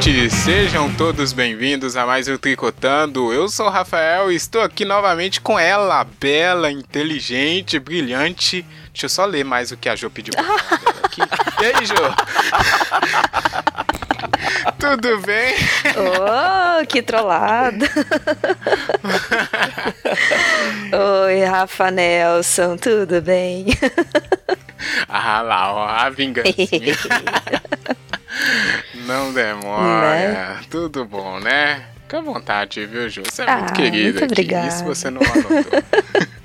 internet, sejam todos bem-vindos a mais um Tricotando. Eu sou o Rafael e estou aqui novamente com ela, bela, inteligente, brilhante. Deixa eu só ler mais o que a Jo pediu pra aqui. E aí, Jo? Tudo bem? Oh, que trollada! Oi, Rafa Nelson, tudo bem? Ah lá, ó, a vingança. Não demora. Né? Tudo bom, né? Fica à vontade, viu, Ju? Você é muito ah, querida muito aqui. Isso você não anotou.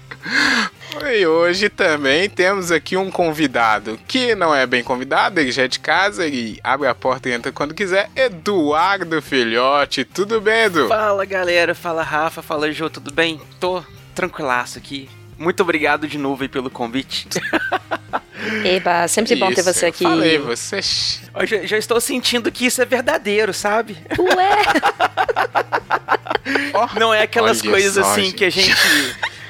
E hoje também temos aqui um convidado que não é bem convidado, ele já é de casa, ele abre a porta e entra quando quiser. Eduardo Filhote, tudo bem, Edu? Fala galera, fala Rafa, fala Jô, tudo bem? Tô tranquilaço aqui. Muito obrigado de novo aí pelo convite. Eba, sempre isso, bom ter você aqui. Falei, você. Eu já, já, estou sentindo que isso é verdadeiro, sabe? Ué! Não é aquelas coisas só, assim gente. que a gente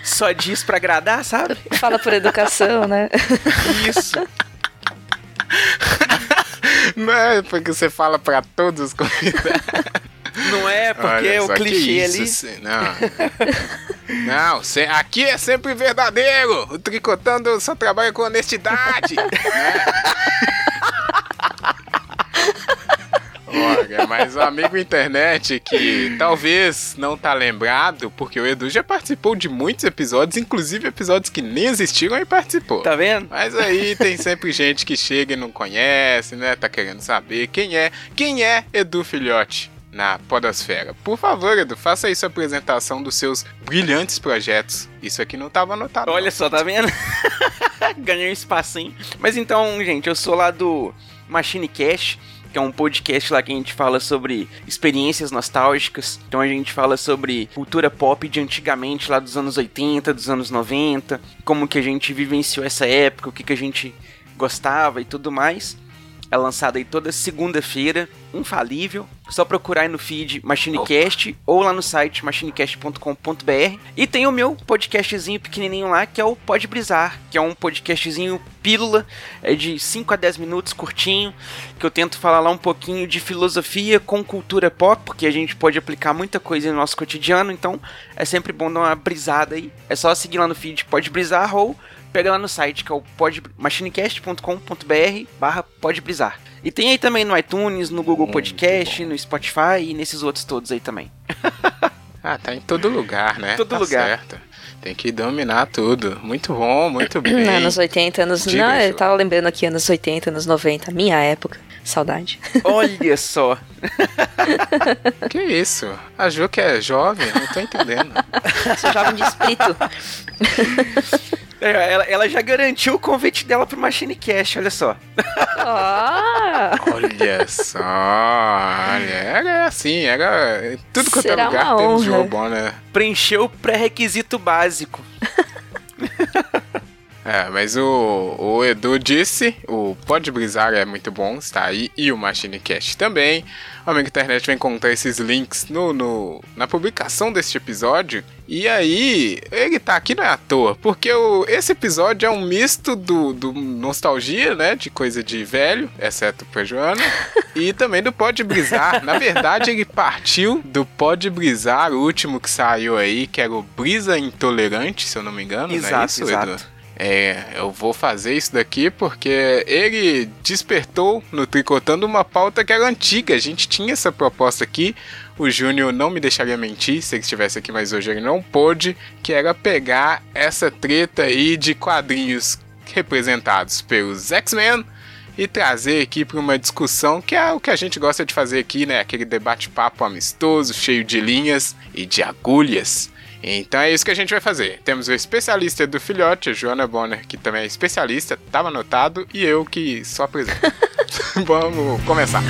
só diz para agradar, sabe? Fala por educação, né? Isso. Não é porque você fala para todos os convidados. Não é, porque Olha, o clichê isso, ali. não. aqui é sempre verdadeiro. O Tricotando só trabalha com honestidade. né? Olha, mas o amigo internet que talvez não tá lembrado, porque o Edu já participou de muitos episódios, inclusive episódios que nem existiram e participou. Tá vendo? Mas aí tem sempre gente que chega e não conhece, né? Tá querendo saber quem é. Quem é Edu Filhote? Na Podosfera. Por favor, Edu, faça aí sua apresentação dos seus brilhantes projetos. Isso aqui não estava anotado. Olha só, tá vendo? Ganhei um espacinho. Mas então, gente, eu sou lá do Machine Cash que é um podcast lá que a gente fala sobre experiências nostálgicas. Então a gente fala sobre cultura pop de antigamente, lá dos anos 80, dos anos 90, como que a gente vivenciou essa época, o que, que a gente gostava e tudo mais. É lançado aí toda segunda-feira, infalível. Só procurar aí no feed MachineCast ou lá no site machinecast.com.br. E tem o meu podcastzinho pequenininho lá, que é o Pode Brisar, que é um podcastzinho pílula, é de 5 a 10 minutos, curtinho, que eu tento falar lá um pouquinho de filosofia com cultura pop, porque a gente pode aplicar muita coisa no nosso cotidiano, então é sempre bom dar uma brisada aí. É só seguir lá no feed Pode Brisar ou pega lá no site que é o machinecast.com.br barra podbrisar. E tem aí também no iTunes, no Google Podcast, no Spotify e nesses outros todos aí também. ah, tá em todo lugar, né? Todo tá lugar. Certo. Tem que dominar tudo. Muito bom, muito bem. Anos 80, anos. Diga, não, eu tava lembrando aqui, anos 80, anos 90, minha época. Saudade. Olha só. que isso? A Ju que é jovem? Não tô entendendo. Sou jovem de espírito. É, ela, ela, já garantiu o convite dela pro Machine Cash, olha só. Oh. olha só. Olha, era é assim, era. Tudo quanto é lugar tem um jogo bom, né? Preencheu o pré-requisito básico. É, mas o, o Edu disse, o Pode Brisar é muito bom, está aí, e o Machine Cast também. O amigo internet vai encontrar esses links no, no, na publicação deste episódio. E aí, ele tá aqui não é à toa, porque o, esse episódio é um misto do, do nostalgia, né, de coisa de velho, exceto pra Joana, e também do Pode Brisar. Na verdade, ele partiu do Pode Brisar, o último que saiu aí, que era o Brisa Intolerante, se eu não me engano, exato, não é isso, exato. Edu? É, eu vou fazer isso daqui porque ele despertou no Tricotando uma pauta que era antiga. A gente tinha essa proposta aqui. O Júnior não me deixaria mentir se ele estivesse aqui, mas hoje ele não pôde. Que era pegar essa treta aí de quadrinhos representados pelos X-Men e trazer aqui para uma discussão que é o que a gente gosta de fazer aqui, né? Aquele debate-papo amistoso, cheio de linhas e de agulhas. Então é isso que a gente vai fazer. Temos o especialista do filhote, a Joana Bonner, que também é especialista, estava anotado, e eu que só apresento. Vamos começar.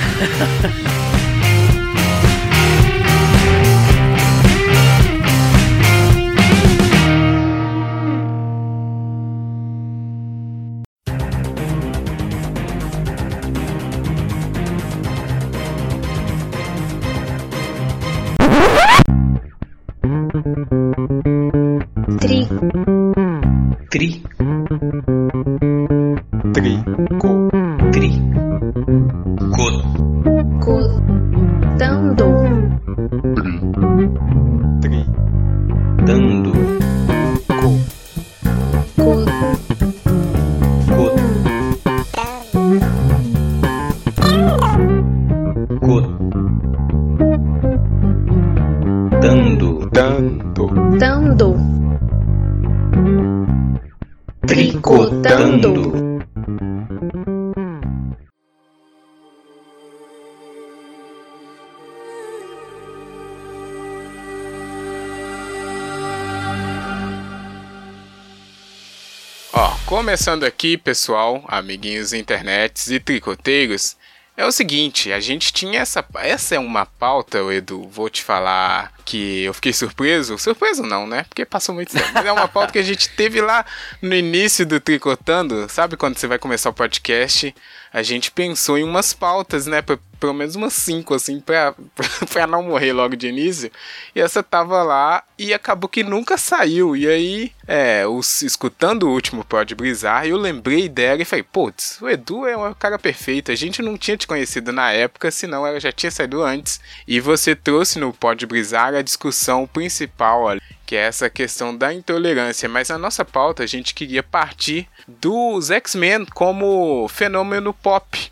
Começando aqui, pessoal, amiguinhos internets e tricoteiros, é o seguinte, a gente tinha essa. Essa é uma pauta, Edu, vou te falar que eu fiquei surpreso. Surpreso não, né? Porque passou muito tempo. Mas é uma pauta que a gente teve lá no início do Tricotando. Sabe quando você vai começar o podcast? A gente pensou em umas pautas, né? Pelo menos umas cinco, assim, pra, pra não morrer logo de início. E essa tava lá e acabou que nunca saiu. E aí, é, os, escutando o último Pode Brisar, eu lembrei dela e falei, putz, o Edu é um cara perfeito. A gente não tinha te conhecido na época, senão ela já tinha saído antes. E você trouxe no Pode Brisar a discussão principal ali que é essa questão da intolerância, mas a nossa pauta a gente queria partir dos X-Men como fenômeno pop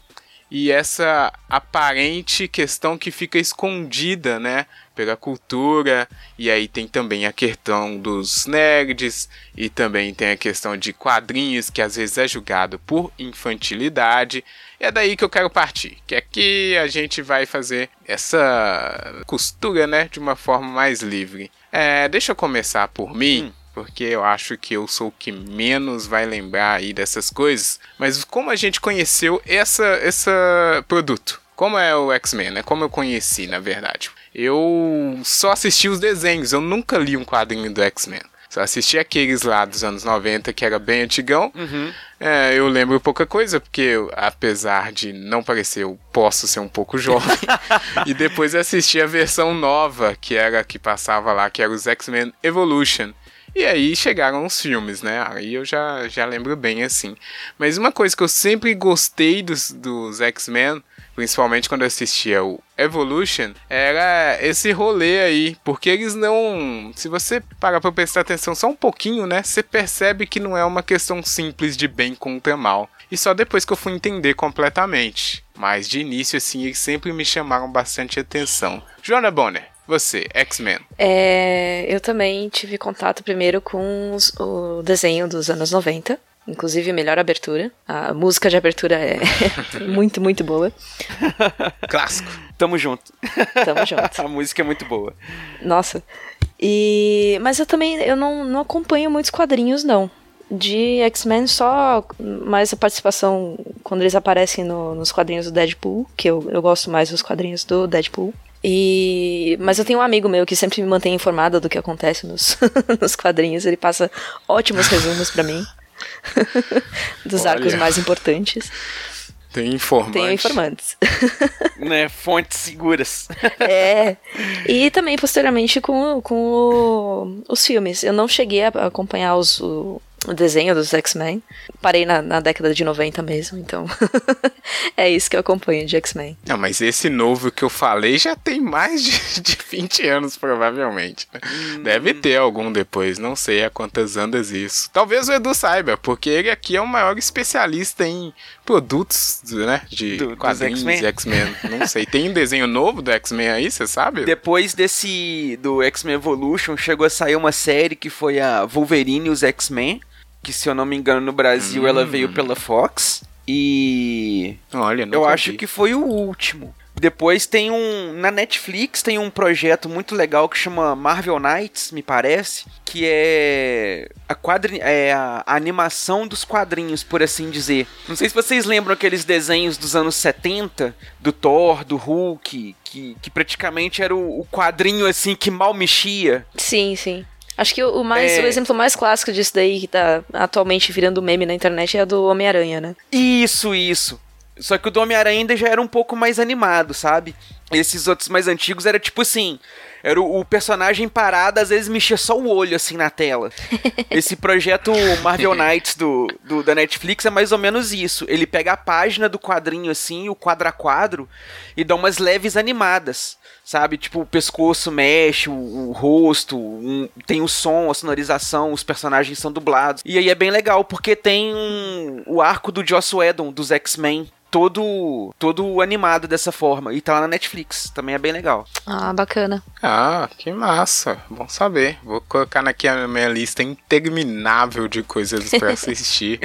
e essa aparente questão que fica escondida, né, pela cultura, e aí tem também a questão dos nerds, e também tem a questão de quadrinhos, que às vezes é julgado por infantilidade, e é daí que eu quero partir, que aqui a gente vai fazer essa costura, né, de uma forma mais livre. É, deixa eu começar por mim. Hum porque eu acho que eu sou o que menos vai lembrar aí dessas coisas. Mas como a gente conheceu essa, esse produto? Como é o X-Men, né? Como eu conheci, na verdade. Eu só assisti os desenhos, eu nunca li um quadrinho do X-Men. Só assisti aqueles lá dos anos 90, que era bem antigão. Uhum. É, eu lembro pouca coisa, porque eu, apesar de não parecer, eu posso ser um pouco jovem. e depois assisti a versão nova, que era que passava lá, que era os X-Men Evolution. E aí chegaram os filmes, né? Aí eu já, já lembro bem assim. Mas uma coisa que eu sempre gostei dos, dos X-Men, principalmente quando eu assistia o Evolution, era esse rolê aí. Porque eles não. Se você parar pra prestar atenção só um pouquinho, né? Você percebe que não é uma questão simples de bem contra mal. E só depois que eu fui entender completamente. Mas de início, assim, eles sempre me chamaram bastante atenção. Joana Bonner, você, X-Men. É, eu também tive contato primeiro com os, o desenho dos anos 90. Inclusive, melhor abertura. A música de abertura é muito, muito boa. Clássico. Tamo junto. Tamo junto. A música é muito boa. Nossa. E... Mas eu também eu não, não acompanho muitos quadrinhos, não. De X-Men, só mais a participação quando eles aparecem no, nos quadrinhos do Deadpool, que eu, eu gosto mais dos quadrinhos do Deadpool. E, mas eu tenho um amigo meu que sempre me mantém informada do que acontece nos, nos quadrinhos. Ele passa ótimos resumos para mim dos Olha. arcos mais importantes. Tem informantes. Tem informantes. né, fontes seguras. é. E também, posteriormente, com, com o, os filmes. Eu não cheguei a acompanhar os, o, desenho dos X-Men. Parei na, na, década de 90 mesmo, então é isso que eu acompanho de X-Men. Não, mas esse novo que eu falei já tem mais de, de 20 anos, provavelmente. Hum. Deve ter algum depois, não sei há quantas andas isso. Talvez o Edu saiba, porque ele aqui é o maior especialista em produtos, né, de do, quadrinhos X-Men. Não sei, tem um desenho novo do X-Men aí, você sabe? Depois desse, do X-Men Evolution, chegou a sair uma série que foi a Wolverine e os X-Men que se eu não me engano no Brasil hum. ela veio pela Fox. E Olha, eu acho vi. que foi o último. Depois tem um. Na Netflix tem um projeto muito legal que chama Marvel Knights, me parece. Que é a, quadri, é a, a animação dos quadrinhos, por assim dizer. Não sei se vocês lembram aqueles desenhos dos anos 70, do Thor, do Hulk, que, que praticamente era o, o quadrinho assim que mal mexia. Sim, sim. Acho que o, mais, é... o exemplo mais clássico disso daí, que tá atualmente virando meme na internet, é a do Homem-Aranha, né? Isso, isso. Só que o do Homem-Aranha ainda já era um pouco mais animado, sabe? Esses outros mais antigos era tipo assim. Era o, o, personagem parado, às vezes mexia só o olho assim na tela. Esse projeto Marvel Knights do, do, da Netflix é mais ou menos isso. Ele pega a página do quadrinho assim, o quadro a quadro, e dá umas leves animadas sabe? Tipo, o pescoço mexe, o, o rosto, um, tem o som, a sonorização, os personagens são dublados. E aí é bem legal, porque tem um, o arco do Joss Whedon, dos X-Men, todo todo animado dessa forma. E tá lá na Netflix. Também é bem legal. Ah, bacana. Ah, que massa. Bom saber. Vou colocar aqui a minha lista interminável de coisas para assistir.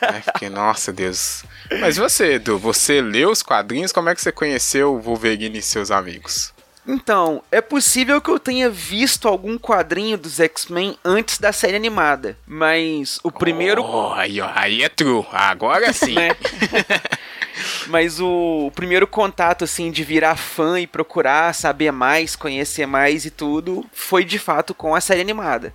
é, porque, nossa Deus. Mas você, Edu, você leu os quadrinhos? Como é que você conheceu o Wolverine e seus amigos? Então, é possível que eu tenha visto algum quadrinho dos X-Men antes da série animada, mas o primeiro. Oh, aí, aí é true. Agora sim. né? Mas o, o, primeiro contato, assim, de virar fã e procurar saber mais, conhecer mais e tudo, foi de fato com a série animada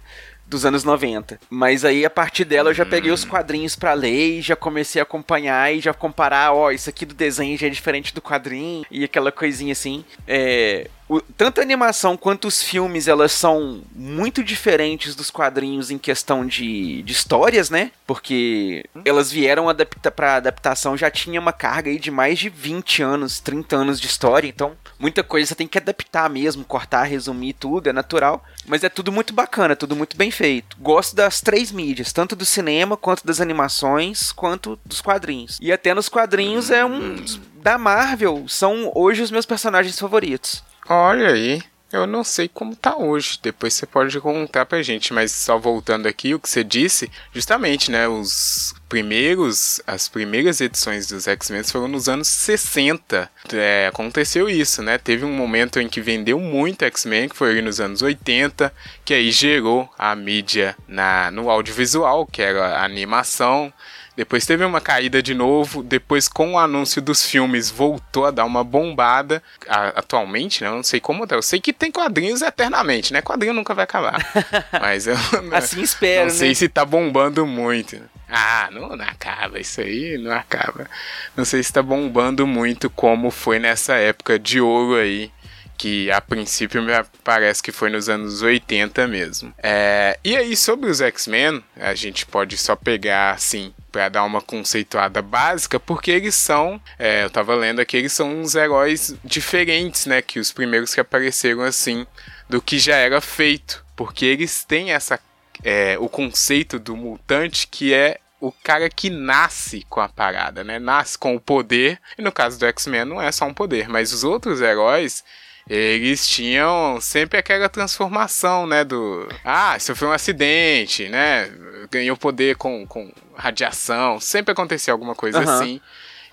dos anos 90. Mas aí a partir dela eu já peguei os quadrinhos para ler e já comecei a acompanhar e já comparar, ó, isso aqui do desenho já é diferente do quadrinho e aquela coisinha assim. É, o, tanto a animação quanto os filmes, elas são muito diferentes dos quadrinhos em questão de, de histórias, né? Porque elas vieram adapta, pra adaptação, já tinha uma carga aí de mais de 20 anos, 30 anos de história, então muita coisa você tem que adaptar mesmo, cortar, resumir tudo, é natural. Mas é tudo muito bacana, tudo muito bem feito. Gosto das três mídias, tanto do cinema, quanto das animações, quanto dos quadrinhos. E até nos quadrinhos é um... Da Marvel, são hoje os meus personagens favoritos. Olha aí. Eu não sei como tá hoje, depois você pode contar pra gente, mas só voltando aqui o que você disse, justamente, né, os primeiros, as primeiras edições dos X-Men foram nos anos 60. É, aconteceu isso, né? Teve um momento em que vendeu muito X-Men, que foi ali nos anos 80, que aí gerou a mídia na, no audiovisual, que era a animação, depois teve uma caída de novo. Depois, com o anúncio dos filmes, voltou a dar uma bombada. A, atualmente, né? Eu não sei como tá. Eu sei que tem quadrinhos eternamente, né? Quadrinho nunca vai acabar. Mas eu. assim espero, Não sei né? se tá bombando muito. Ah, não, não, acaba, isso aí não acaba. Não sei se tá bombando muito como foi nessa época de ouro aí que a princípio me parece que foi nos anos 80 mesmo. É, e aí, sobre os X-Men, a gente pode só pegar assim. Pra dar uma conceituada básica, porque eles são, é, eu tava lendo aqui, eles são uns heróis diferentes, né? Que os primeiros que apareceram assim, do que já era feito. Porque eles têm essa. É, o conceito do mutante que é o cara que nasce com a parada, né? Nasce com o poder. E no caso do X-Men não é só um poder, mas os outros heróis, eles tinham sempre aquela transformação, né? Do. Ah, sofreu um acidente, né? Ganhou poder com, com radiação. Sempre acontecia alguma coisa uhum. assim.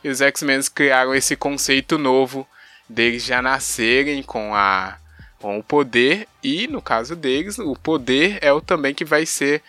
E os X-Men criaram esse conceito novo deles já nascerem com a com o poder e no caso deles o poder é o também que vai ser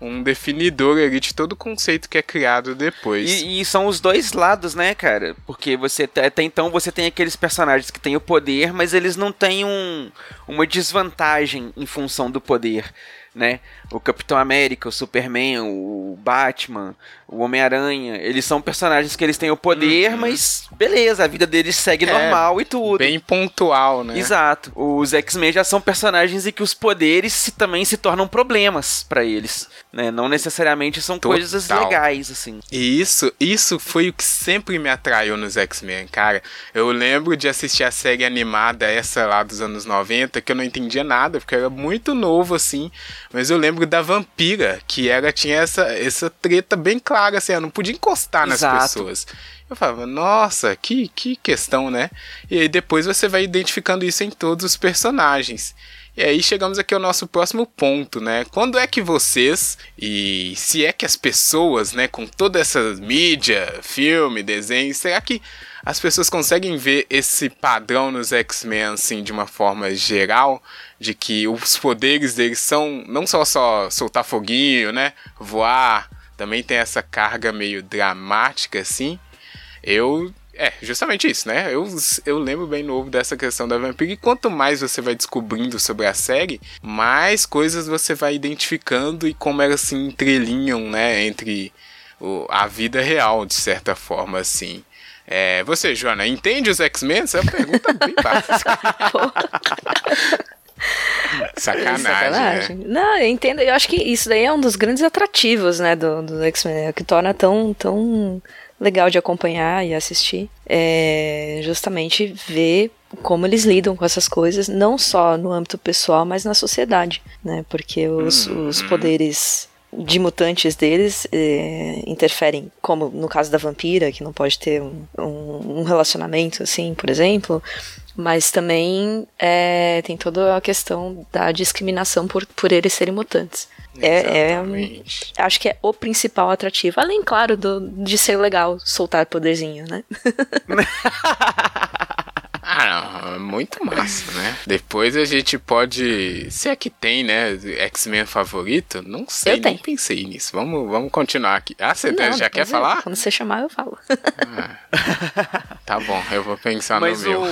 um definidor ali de todo o conceito que é criado depois. E, e, são os dois lados, né, cara? Porque você até então você tem aqueles personagens que têm o poder, mas eles não têm um, uma desvantagem em função do poder né? O Capitão América, o Superman, o Batman, o Homem-Aranha, eles são personagens que eles têm o poder, uhum. mas beleza, a vida deles segue é, normal e tudo. Bem pontual, né? Exato. Os X-Men já são personagens em que os poderes se, também se tornam problemas para eles, né? Não necessariamente são Total. coisas legais, assim. E isso, isso foi o que sempre me atraiu nos X-Men, cara. Eu lembro de assistir a série animada, essa lá dos anos 90, que eu não entendia nada, porque era muito novo, assim, mas eu lembro da vampira, que ela tinha essa, essa treta bem clara, assim, ela não podia encostar nas Exato. pessoas. Eu falava, nossa, que, que questão, né? E aí depois você vai identificando isso em todos os personagens. E aí chegamos aqui ao nosso próximo ponto, né? Quando é que vocês, e se é que as pessoas, né, com toda essa mídia, filme, desenho, será que as pessoas conseguem ver esse padrão nos X-Men, assim, de uma forma geral? de que os poderes deles são não só só soltar foguinho, né, voar, também tem essa carga meio dramática assim. Eu é, justamente isso, né? Eu, eu lembro bem novo dessa questão da vampira. E quanto mais você vai descobrindo sobre a série, mais coisas você vai identificando e como elas se entrelinham, né? Entre o, a vida real, de certa forma, assim. É, você, Joana, entende os X-Men? Essa é uma pergunta bem básica. Sacanagem. Sacanagem. Né? Não, eu entendo. Eu acho que isso daí é um dos grandes atrativos, né, do, do X-Men, é que torna tão, tão legal de acompanhar e assistir. É justamente ver como eles lidam com essas coisas, não só no âmbito pessoal, mas na sociedade, né? Porque os, hum, os poderes de mutantes deles é, interferem, como no caso da vampira, que não pode ter um, um, um relacionamento assim, por exemplo, mas também é, tem toda a questão da discriminação por, por eles serem mutantes. É, é, acho que é o principal atrativo. Além, claro, do, de ser legal soltar poderzinho, né? ah, não, muito massa, né? Depois a gente pode. Se é que tem, né? X-Men favorito? Não sei, eu nem tenho. pensei nisso. Vamos, vamos continuar aqui. Ah, você não, já quer eu, falar? Quando você chamar, eu falo. Ah, tá bom, eu vou pensar Mas no meu. O...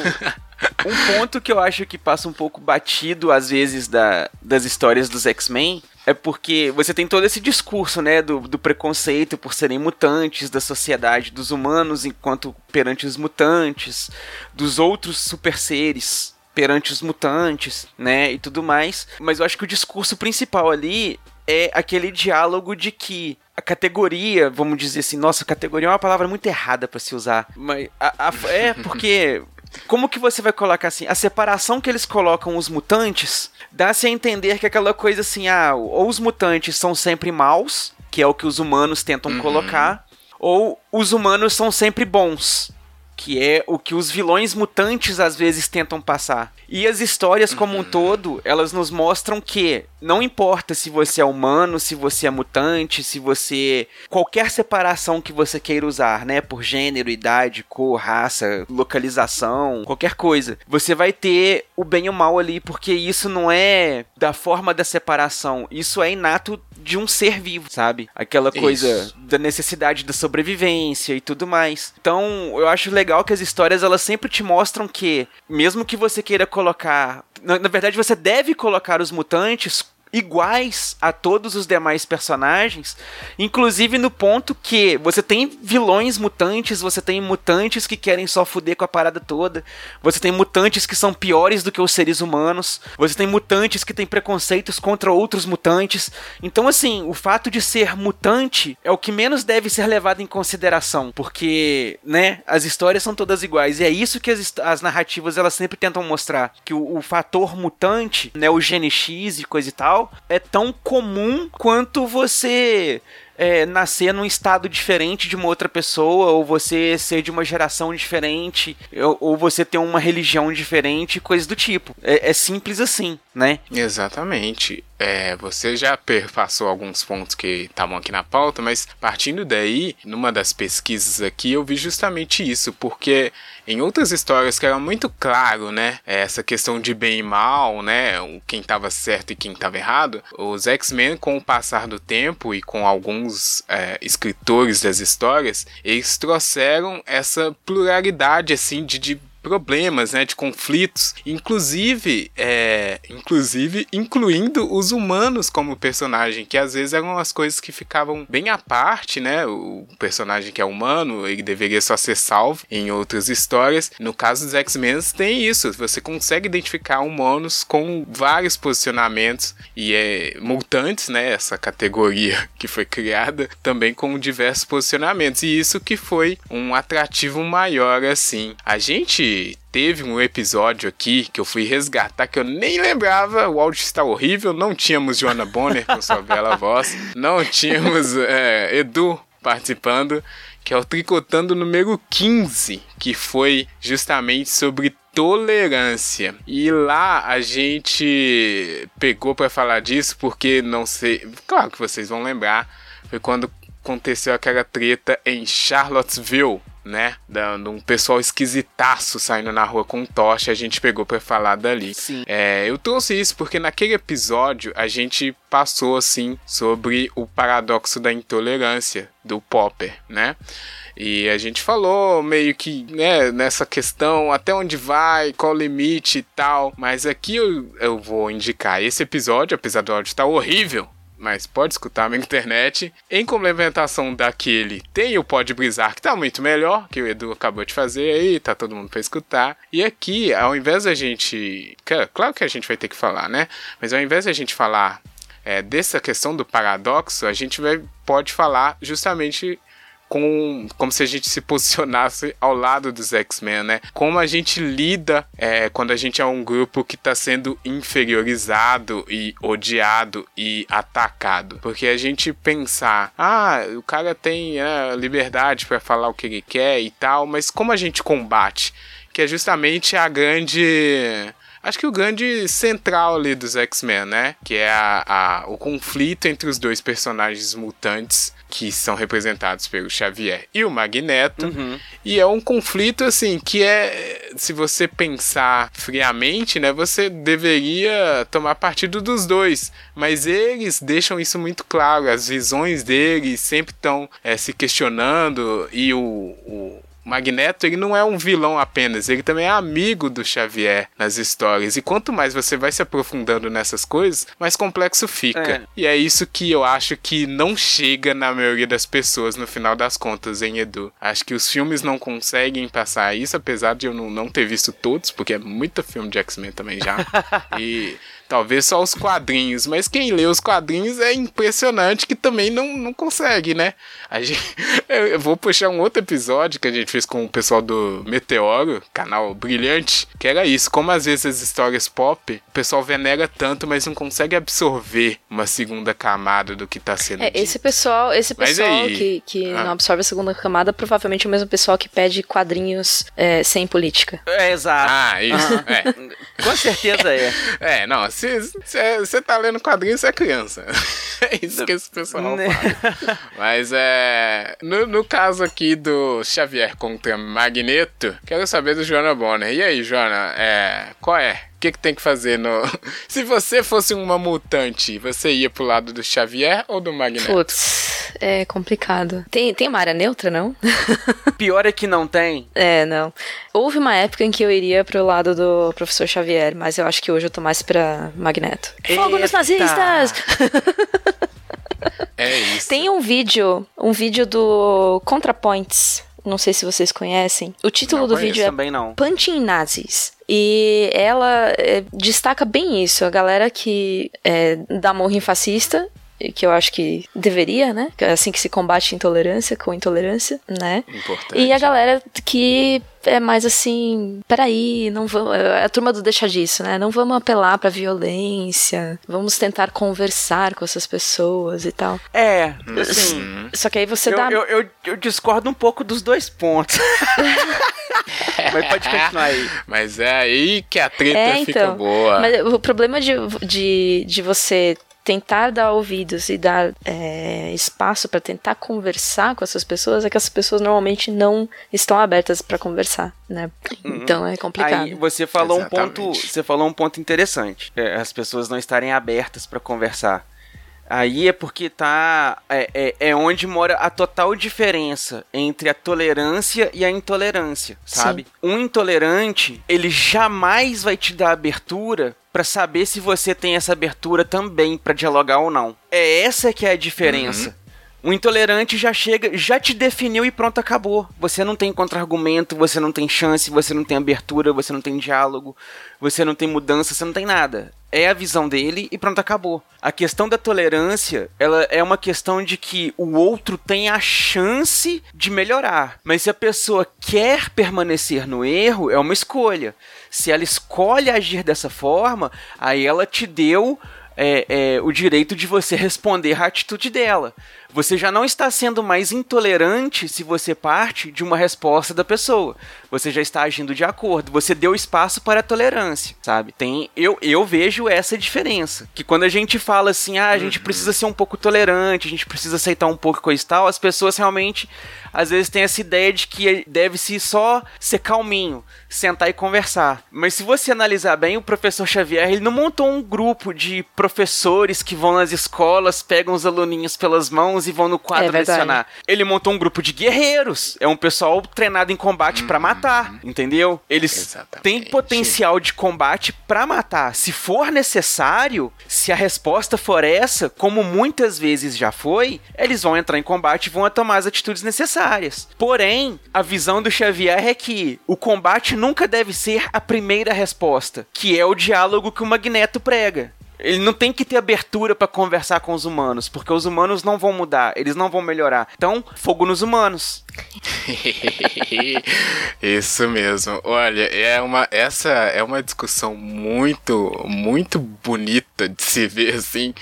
Um ponto que eu acho que passa um pouco batido, às vezes, da, das histórias dos X-Men é porque você tem todo esse discurso, né, do, do, preconceito por serem mutantes, da sociedade dos humanos enquanto perante os mutantes, dos outros super seres perante os mutantes, né, e tudo mais. Mas eu acho que o discurso principal ali é aquele diálogo de que a categoria, vamos dizer assim, nossa, categoria é uma palavra muito errada para se usar, mas a, a, é porque como que você vai colocar assim? A separação que eles colocam os mutantes dá-se a entender que aquela coisa assim, ah, ou os mutantes são sempre maus, que é o que os humanos tentam uhum. colocar, ou os humanos são sempre bons, que é o que os vilões mutantes às vezes tentam passar. E as histórias como um uhum. todo, elas nos mostram que não importa se você é humano, se você é mutante, se você qualquer separação que você queira usar, né, por gênero, idade, cor, raça, localização, qualquer coisa, você vai ter o bem e o mal ali, porque isso não é da forma da separação, isso é inato de um ser vivo, sabe? Aquela coisa Isso. da necessidade da sobrevivência e tudo mais. Então, eu acho legal que as histórias elas sempre te mostram que, mesmo que você queira colocar. Na, na verdade, você deve colocar os mutantes iguais a todos os demais personagens, inclusive no ponto que você tem vilões mutantes, você tem mutantes que querem só fuder com a parada toda, você tem mutantes que são piores do que os seres humanos, você tem mutantes que têm preconceitos contra outros mutantes. Então, assim, o fato de ser mutante é o que menos deve ser levado em consideração, porque, né, as histórias são todas iguais e é isso que as, as narrativas elas sempre tentam mostrar, que o, o fator mutante, né, o gene X e coisa e tal, é tão comum quanto você é, nascer num estado diferente de uma outra pessoa, ou você ser de uma geração diferente, ou, ou você ter uma religião diferente, coisas do tipo. É, é simples assim, né? Exatamente. É, você já perpassou alguns pontos que estavam aqui na pauta, mas partindo daí, numa das pesquisas aqui, eu vi justamente isso, porque em outras histórias que era muito claro, né, essa questão de bem e mal, né, quem estava certo e quem estava errado, os X-Men, com o passar do tempo e com alguns é, escritores das histórias, eles trouxeram essa pluralidade, assim, de, de problemas, né, de conflitos, inclusive, é, inclusive incluindo os humanos como personagem, que às vezes eram as coisas que ficavam bem à parte, né? O personagem que é humano, ele deveria só ser salvo em outras histórias. No caso dos X-Men tem isso, você consegue identificar humanos com vários posicionamentos e é mutantes, né, essa categoria que foi criada também com diversos posicionamentos. E isso que foi um atrativo maior assim. A gente teve um episódio aqui que eu fui resgatar que eu nem lembrava. O áudio está horrível. Não tínhamos Joana Bonner com sua bela voz. Não tínhamos é, Edu participando. Que é o Tricotando número 15, que foi justamente sobre tolerância. E lá a gente pegou para falar disso porque não sei, claro que vocês vão lembrar, foi quando aconteceu aquela treta em Charlottesville, né? Dando um pessoal esquisitaço saindo na rua com tocha, a gente pegou para falar dali. Sim. É, eu trouxe isso porque naquele episódio a gente passou assim sobre o paradoxo da intolerância do Popper, né? E a gente falou meio que né, nessa questão até onde vai, qual o limite e tal. Mas aqui eu, eu vou indicar esse episódio, apesar do áudio estar horrível, mas pode escutar na internet. Em complementação daquele, tem o Pode Brisar, que tá muito melhor, que o Edu acabou de fazer aí, tá todo mundo para escutar. E aqui, ao invés da gente. Claro que a gente vai ter que falar, né? Mas ao invés da gente falar é, dessa questão do paradoxo, a gente vai, pode falar justamente com, como se a gente se posicionasse ao lado dos X-Men, né? Como a gente lida é, quando a gente é um grupo que está sendo inferiorizado e odiado e atacado. Porque a gente pensar, ah, o cara tem é, liberdade para falar o que ele quer e tal, mas como a gente combate? Que é justamente a grande acho que o grande central ali dos X-Men, né? Que é a, a, o conflito entre os dois personagens mutantes que são representados pelo Xavier e o Magneto. Uhum. E é um conflito, assim, que é. Se você pensar friamente, né? Você deveria tomar partido dos dois. Mas eles deixam isso muito claro. As visões deles sempre estão é, se questionando. E o, o Magneto, ele não é um vilão apenas, ele também é amigo do Xavier nas histórias. E quanto mais você vai se aprofundando nessas coisas, mais complexo fica. É. E é isso que eu acho que não chega na maioria das pessoas no final das contas, hein, Edu? Acho que os filmes não conseguem passar isso, apesar de eu não, não ter visto todos, porque é muito filme de X-Men também já. e Talvez só os quadrinhos, mas quem lê os quadrinhos é impressionante que também não, não consegue, né? A gente, eu vou puxar um outro episódio que a gente fez com o pessoal do Meteoro, canal brilhante, que era isso, como às vezes as histórias pop, o pessoal venera tanto, mas não consegue absorver uma segunda camada do que tá sendo é, dito. Esse pessoal, esse pessoal que, que ah. não absorve a segunda camada, provavelmente é o mesmo pessoal que pede quadrinhos é, sem política. É, exato. Ah, isso. Uhum. É. Com certeza é. É, não, se você tá lendo quadrinhos, você é criança. é isso que esse pessoal né? fala. Mas é. No, no caso aqui do Xavier contra Magneto, quero saber do Joana Bonner. E aí, Joana, é, qual é? O que, que tem que fazer no. Se você fosse uma mutante, você ia pro lado do Xavier ou do Magneto? Putz, é complicado. Tem, tem uma área neutra, não? Pior é que não tem. É, não. Houve uma época em que eu iria pro lado do professor Xavier, mas eu acho que hoje eu tô mais pra Magneto. Fogo nos nazistas! É isso. Tem um vídeo, um vídeo do ContraPoints não sei se vocês conhecem. O título não do vídeo é não. Punching Nazis. E ela é, destaca bem isso, a galera que é, dá morro em fascista que eu acho que deveria, né? É assim que se combate intolerância com intolerância, né? Importante. E a galera que é mais assim, peraí, não vamos. É a turma do deixa disso, né? Não vamos apelar pra violência, vamos tentar conversar com essas pessoas e tal. É, assim. Uhum. Só que aí você eu, dá. Eu, eu, eu discordo um pouco dos dois pontos. Mas pode continuar aí. Mas é aí que a treta é, então, fica boa. Mas o problema de, de, de você tentar dar ouvidos e dar é, espaço para tentar conversar com essas pessoas é que essas pessoas normalmente não estão abertas para conversar, né? Uhum. Então é complicado. Aí você falou Exatamente. um ponto, você falou um ponto interessante. É, as pessoas não estarem abertas para conversar. Aí é porque tá. É, é, é, onde mora a total diferença entre a tolerância e a intolerância, sabe? Sim. Um intolerante, ele jamais vai te dar abertura para saber se você tem essa abertura também para dialogar ou não. É essa que é a diferença. Uhum. O intolerante já chega, já te definiu e pronto, acabou. Você não tem contra-argumento, você não tem chance, você não tem abertura, você não tem diálogo, você não tem mudança, você não tem nada. É a visão dele e pronto, acabou. A questão da tolerância, ela é uma questão de que o outro tem a chance de melhorar. Mas se a pessoa quer permanecer no erro, é uma escolha. Se ela escolhe agir dessa forma, aí ela te deu é, é, o direito de você responder à atitude dela. Você já não está sendo mais intolerante se você parte de uma resposta da pessoa. Você já está agindo de acordo. Você deu espaço para a tolerância, sabe? Tem eu, eu vejo essa diferença. Que quando a gente fala assim, ah, a gente uhum. precisa ser um pouco tolerante, a gente precisa aceitar um pouco coisa e tal, as pessoas realmente às vezes têm essa ideia de que deve-se só ser calminho, sentar e conversar. Mas se você analisar bem, o professor Xavier, ele não montou um grupo de professores que vão nas escolas, pegam os aluninhos pelas mãos e vão no quadro é lecionar. Ele montou um grupo de guerreiros. É um pessoal treinado em combate para matar, entendeu? Eles Exatamente. têm potencial de combate para matar. Se for necessário, se a resposta for essa, como muitas vezes já foi, eles vão entrar em combate e vão tomar as atitudes necessárias. Porém, a visão do Xavier é que o combate nunca deve ser a primeira resposta, que é o diálogo que o Magneto prega. Ele não tem que ter abertura para conversar com os humanos, porque os humanos não vão mudar, eles não vão melhorar. Então, fogo nos humanos. Isso mesmo. Olha, é uma essa é uma discussão muito muito bonita de se ver assim,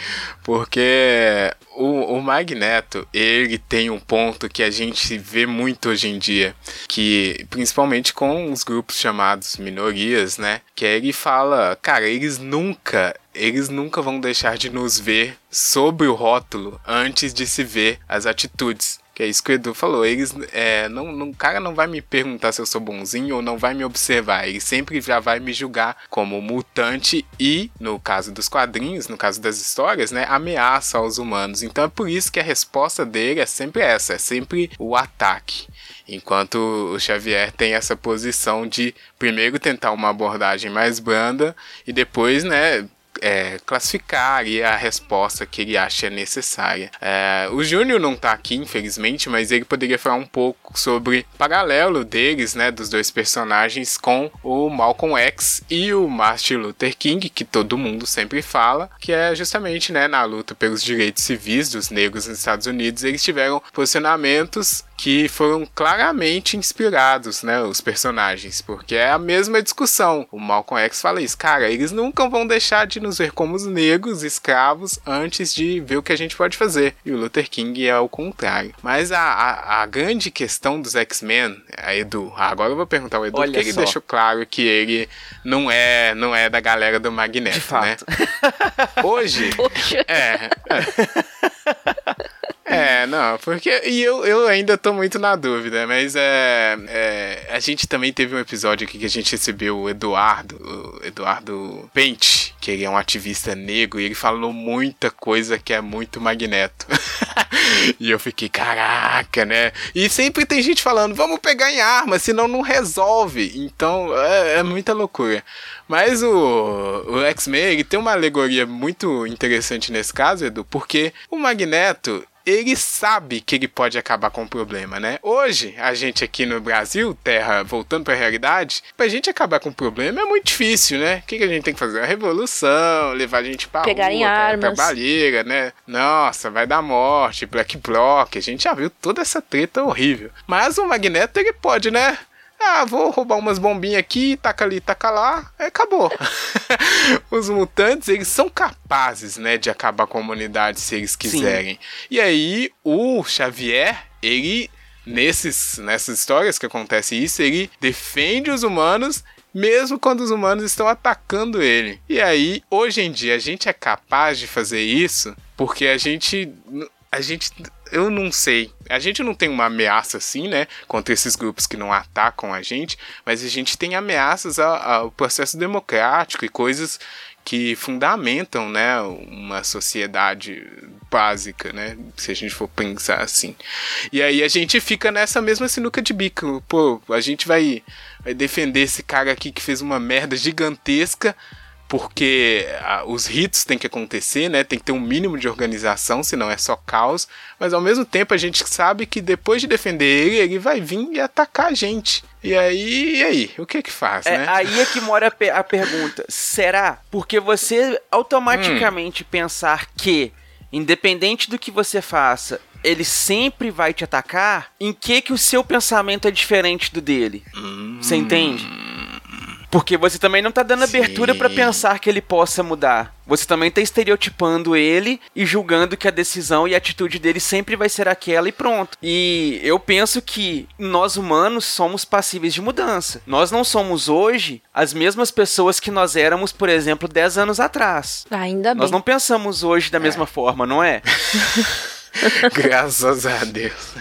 porque o, o Magneto, ele tem um ponto que a gente vê muito hoje em dia, que principalmente com os grupos chamados minorias, né? Que ele fala, cara, eles nunca eles nunca vão deixar de nos ver sob o rótulo antes de se ver as atitudes. Que é isso que o Edu falou. Eles, é, não, não, o cara não vai me perguntar se eu sou bonzinho ou não vai me observar. Ele sempre já vai me julgar como mutante e, no caso dos quadrinhos, no caso das histórias, né, ameaça aos humanos. Então é por isso que a resposta dele é sempre essa, é sempre o ataque. Enquanto o Xavier tem essa posição de primeiro tentar uma abordagem mais branda e depois, né, é, classificar a resposta que ele acha necessária. É, o Júnior não está aqui, infelizmente, mas ele poderia falar um pouco sobre o paralelo deles, né, dos dois personagens com o Malcolm X e o Martin Luther King, que todo mundo sempre fala, que é justamente, né, na luta pelos direitos civis dos negros nos Estados Unidos, eles tiveram posicionamentos que foram claramente inspirados, né, os personagens, porque é a mesma discussão. O Malcolm X fala isso, cara, eles nunca vão deixar de nos ver como os negros escravos antes de ver o que a gente pode fazer. E o Luther King é o contrário. Mas a, a, a grande questão dos X-Men, a Edu, agora eu vou perguntar ao Edu, Olha porque ele deixou claro que ele não é, não é da galera do Magneto, né? Hoje, Poxa. é. é. É, não, porque. E eu, eu ainda tô muito na dúvida, mas é, é, A gente também teve um episódio aqui que a gente recebeu o Eduardo, o Eduardo Pente, que ele é um ativista negro, e ele falou muita coisa que é muito magneto. e eu fiquei, caraca, né? E sempre tem gente falando, vamos pegar em arma, senão não resolve. Então é, é muita loucura. Mas o, o X-Men, ele tem uma alegoria muito interessante nesse caso, Edu, porque o Magneto, ele sabe que ele pode acabar com o problema, né? Hoje, a gente aqui no Brasil, terra voltando para a realidade, pra gente acabar com o problema é muito difícil, né? O que, que a gente tem que fazer? A revolução, levar a gente pra Pegar rua, em armas. trabalheira, né? Nossa, vai dar morte, Black Bloc, a gente já viu toda essa treta horrível. Mas o Magneto, ele pode, né? Ah, vou roubar umas bombinhas aqui, taca ali, taca lá, aí acabou. Os mutantes, eles são capazes, né, de acabar com a humanidade se eles quiserem. Sim. E aí, o Xavier, ele, nesses, nessas histórias que acontece isso, ele defende os humanos mesmo quando os humanos estão atacando ele. E aí, hoje em dia, a gente é capaz de fazer isso porque a gente. A gente eu não sei. A gente não tem uma ameaça assim, né? Contra esses grupos que não atacam a gente, mas a gente tem ameaças ao, processo democrático e coisas que fundamentam, né, uma sociedade básica, né, se a gente for pensar assim. E aí a gente fica nessa mesma sinuca de bico, pô, a gente vai, vai defender esse cara aqui que fez uma merda gigantesca, porque ah, os ritos têm que acontecer, né? Tem que ter um mínimo de organização, senão é só caos. Mas ao mesmo tempo a gente sabe que depois de defender ele, ele vai vir e atacar a gente. E aí, e aí? O que que faz, é, né? Aí é que mora a, a pergunta. Será? Porque você automaticamente hum. pensar que, independente do que você faça, ele sempre vai te atacar, em que que o seu pensamento é diferente do dele? Hum. Você entende? Porque você também não tá dando Sim. abertura para pensar que ele possa mudar. Você também tá estereotipando ele e julgando que a decisão e a atitude dele sempre vai ser aquela e pronto. E eu penso que nós humanos somos passíveis de mudança. Nós não somos hoje as mesmas pessoas que nós éramos, por exemplo, 10 anos atrás. Ainda bem. Nós não pensamos hoje da mesma é. forma, não é? Graças a Deus.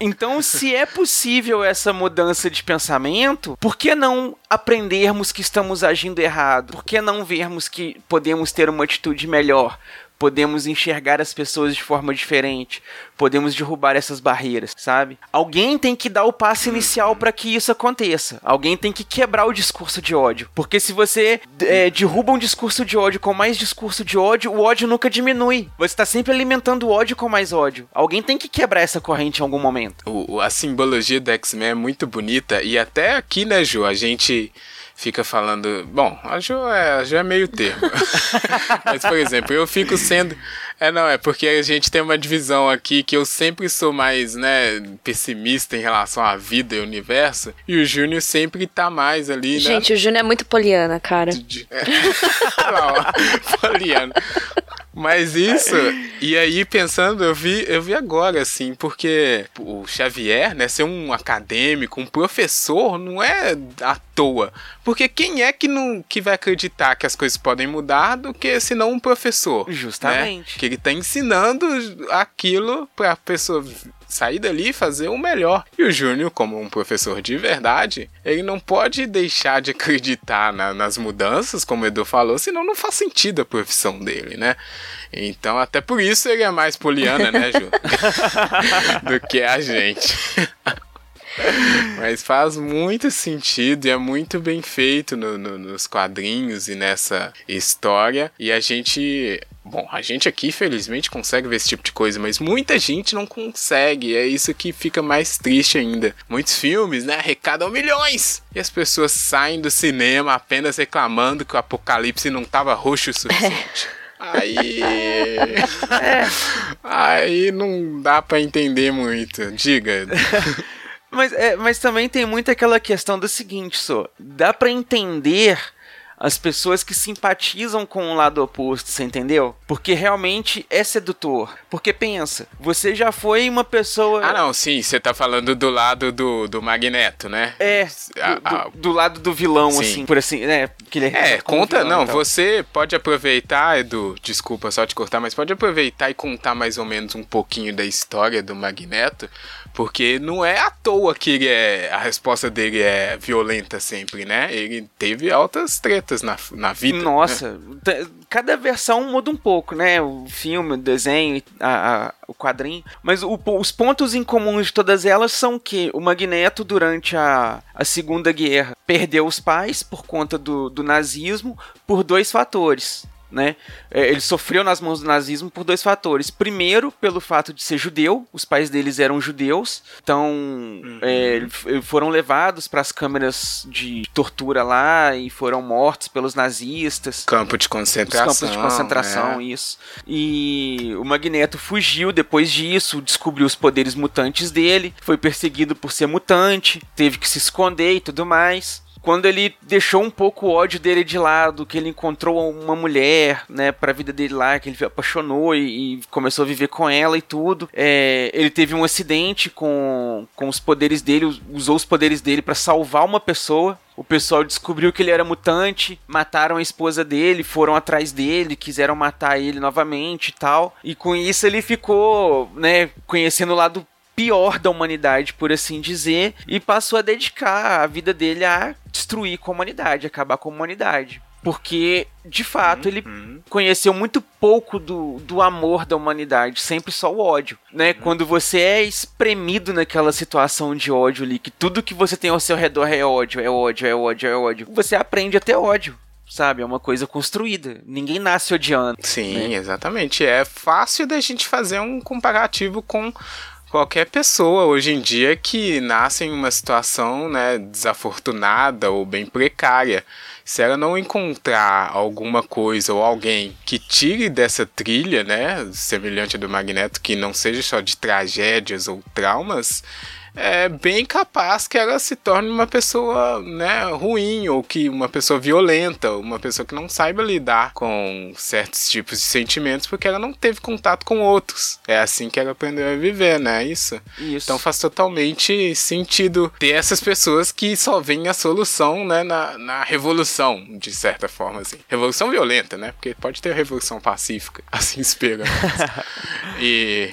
Então, se é possível essa mudança de pensamento, por que não aprendermos que estamos agindo errado? Por que não vermos que podemos ter uma atitude melhor? Podemos enxergar as pessoas de forma diferente, podemos derrubar essas barreiras, sabe? Alguém tem que dar o passo inicial para que isso aconteça. Alguém tem que quebrar o discurso de ódio, porque se você é, derruba um discurso de ódio com mais discurso de ódio, o ódio nunca diminui. Você está sempre alimentando o ódio com mais ódio. Alguém tem que quebrar essa corrente em algum momento. O, a simbologia do X-Men é muito bonita e até aqui, né, Ju, a gente fica falando. Bom, a Jo é, a jo é meio termo. Mas, por exemplo, eu fico sendo. É, não, é porque a gente tem uma divisão aqui que eu sempre sou mais, né, pessimista em relação à vida e universo, e o Júnior sempre tá mais ali, né? Gente, o Júnior é muito poliana, cara. É. Lá, ó, poliana. Mas isso, e aí pensando, eu vi, eu vi agora, assim, porque o Xavier, né, ser um acadêmico, um professor, não é à toa. Porque quem é que não que vai acreditar que as coisas podem mudar do que se não um professor? Justamente. Né? Que ele tá ensinando aquilo pra pessoa sair dali e fazer o melhor. E o Júnior, como um professor de verdade, ele não pode deixar de acreditar na, nas mudanças, como o Edu falou, senão não faz sentido a profissão dele, né? Então, até por isso ele é mais poliana, né, Ju? do que a gente. Mas faz muito sentido e é muito bem feito no, no, nos quadrinhos e nessa história. E a gente. Bom, a gente aqui, felizmente, consegue ver esse tipo de coisa, mas muita gente não consegue. É isso que fica mais triste ainda. Muitos filmes, né, arrecadam milhões! E as pessoas saem do cinema apenas reclamando que o apocalipse não estava roxo o suficiente. Aí. Aí não dá para entender muito. Diga. Mas, é, mas também tem muito aquela questão do seguinte, só. Dá para entender as pessoas que simpatizam com o lado oposto, você entendeu? Porque realmente é sedutor. Porque pensa, você já foi uma pessoa. Ah, não, sim, você tá falando do lado do, do Magneto, né? É, do, do, do lado do vilão, sim. assim, por assim, né? Que ele é, é conta, não, você pode aproveitar, Edu, desculpa só te cortar, mas pode aproveitar e contar mais ou menos um pouquinho da história do Magneto, porque não é à toa que ele é, a resposta dele é violenta sempre, né? Ele teve altas tretas na, na vida. Nossa, né? cada versão muda um pouco, né? O filme, o desenho, a, a, o quadrinho. Mas o, os pontos em comum de todas elas são que o Magneto, durante a, a Segunda Guerra, perdeu os pais por conta do, do nazismo por dois fatores né? É, ele sofreu nas mãos do nazismo por dois fatores. Primeiro, pelo fato de ser judeu, os pais deles eram judeus, então uhum. é, foram levados para as câmeras de tortura lá e foram mortos pelos nazistas. Campo de concentração. Os campos de concentração, é. isso. E o Magneto fugiu depois disso, descobriu os poderes mutantes dele, foi perseguido por ser mutante, teve que se esconder e tudo mais quando ele deixou um pouco o ódio dele de lado, que ele encontrou uma mulher, né, pra vida dele lá, que ele apaixonou e, e começou a viver com ela e tudo. É, ele teve um acidente com, com os poderes dele, usou os poderes dele para salvar uma pessoa. O pessoal descobriu que ele era mutante, mataram a esposa dele, foram atrás dele, quiseram matar ele novamente e tal. E com isso ele ficou, né, conhecendo o lado pior da humanidade, por assim dizer, e passou a dedicar a vida dele a destruir a humanidade, acabar com a humanidade. Porque, de fato, uhum. ele conheceu muito pouco do, do amor da humanidade, sempre só o ódio. Né? Uhum. Quando você é espremido naquela situação de ódio ali, que tudo que você tem ao seu redor é ódio, é ódio, é ódio, é ódio, você aprende a ter ódio sabe? É uma coisa construída. Ninguém nasce odiando. Sim, né? exatamente. É fácil da gente fazer um comparativo com qualquer pessoa hoje em dia que nasce em uma situação né, desafortunada ou bem precária. Se ela não encontrar alguma coisa ou alguém que tire dessa trilha, né, semelhante do Magneto, que não seja só de tragédias ou traumas, é bem capaz que ela se torne uma pessoa né, ruim ou que uma pessoa violenta, uma pessoa que não saiba lidar com certos tipos de sentimentos porque ela não teve contato com outros. É assim que ela aprendeu a viver, né? Isso. Isso. Então faz totalmente sentido ter essas pessoas que só veem a solução né, na, na revolução, de certa forma. Assim. Revolução violenta, né? Porque pode ter revolução pacífica, assim espera. e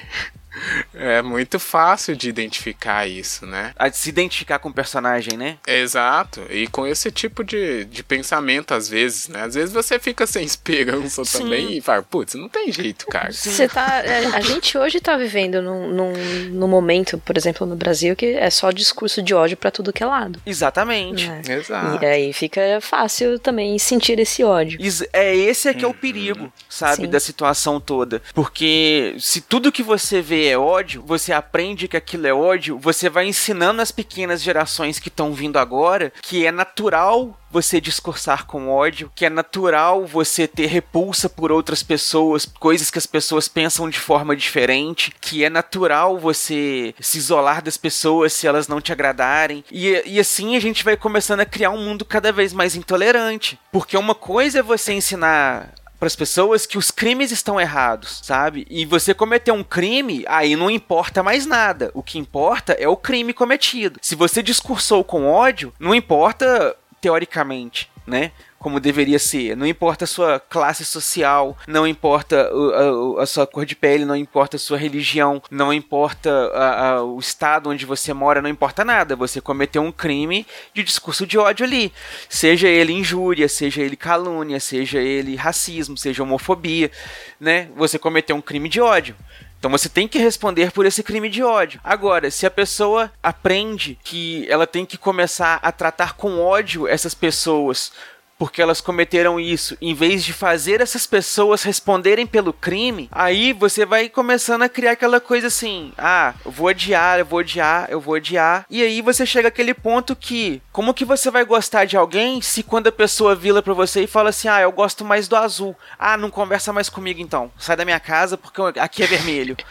é muito fácil de identificar isso, né? A de se identificar com o personagem, né? Exato. E com esse tipo de, de pensamento, às vezes, né? Às vezes você fica sem esperança Sim. também e fala, putz, não tem jeito, cara. Você tá. É, a gente hoje tá vivendo num, num, num, momento, por exemplo, no Brasil, que é só discurso de ódio para tudo que é lado. Exatamente. É. Exato. E aí fica fácil também sentir esse ódio. É esse é que é o uhum. perigo, sabe, Sim. da situação toda. Porque se tudo que você vê é ódio, você aprende que aquilo é ódio, você vai ensinando as pequenas gerações que estão vindo agora que é natural você discursar com ódio, que é natural você ter repulsa por outras pessoas, coisas que as pessoas pensam de forma diferente, que é natural você se isolar das pessoas se elas não te agradarem. E, e assim a gente vai começando a criar um mundo cada vez mais intolerante. Porque uma coisa é você ensinar para as pessoas que os crimes estão errados, sabe? E você cometer um crime, aí não importa mais nada. O que importa é o crime cometido. Se você discursou com ódio, não importa teoricamente, né? Como deveria ser. Não importa a sua classe social, não importa a, a, a sua cor de pele, não importa a sua religião, não importa a, o estado onde você mora, não importa nada. Você cometeu um crime de discurso de ódio ali. Seja ele injúria, seja ele calúnia, seja ele racismo, seja homofobia, né? Você cometeu um crime de ódio. Então você tem que responder por esse crime de ódio. Agora, se a pessoa aprende que ela tem que começar a tratar com ódio essas pessoas porque elas cometeram isso, em vez de fazer essas pessoas responderem pelo crime, aí você vai começando a criar aquela coisa assim: ah, eu vou odiar, eu vou odiar, eu vou odiar. E aí você chega àquele ponto que, como que você vai gostar de alguém se quando a pessoa vira pra você e fala assim: ah, eu gosto mais do azul. Ah, não conversa mais comigo então. Sai da minha casa porque aqui é vermelho.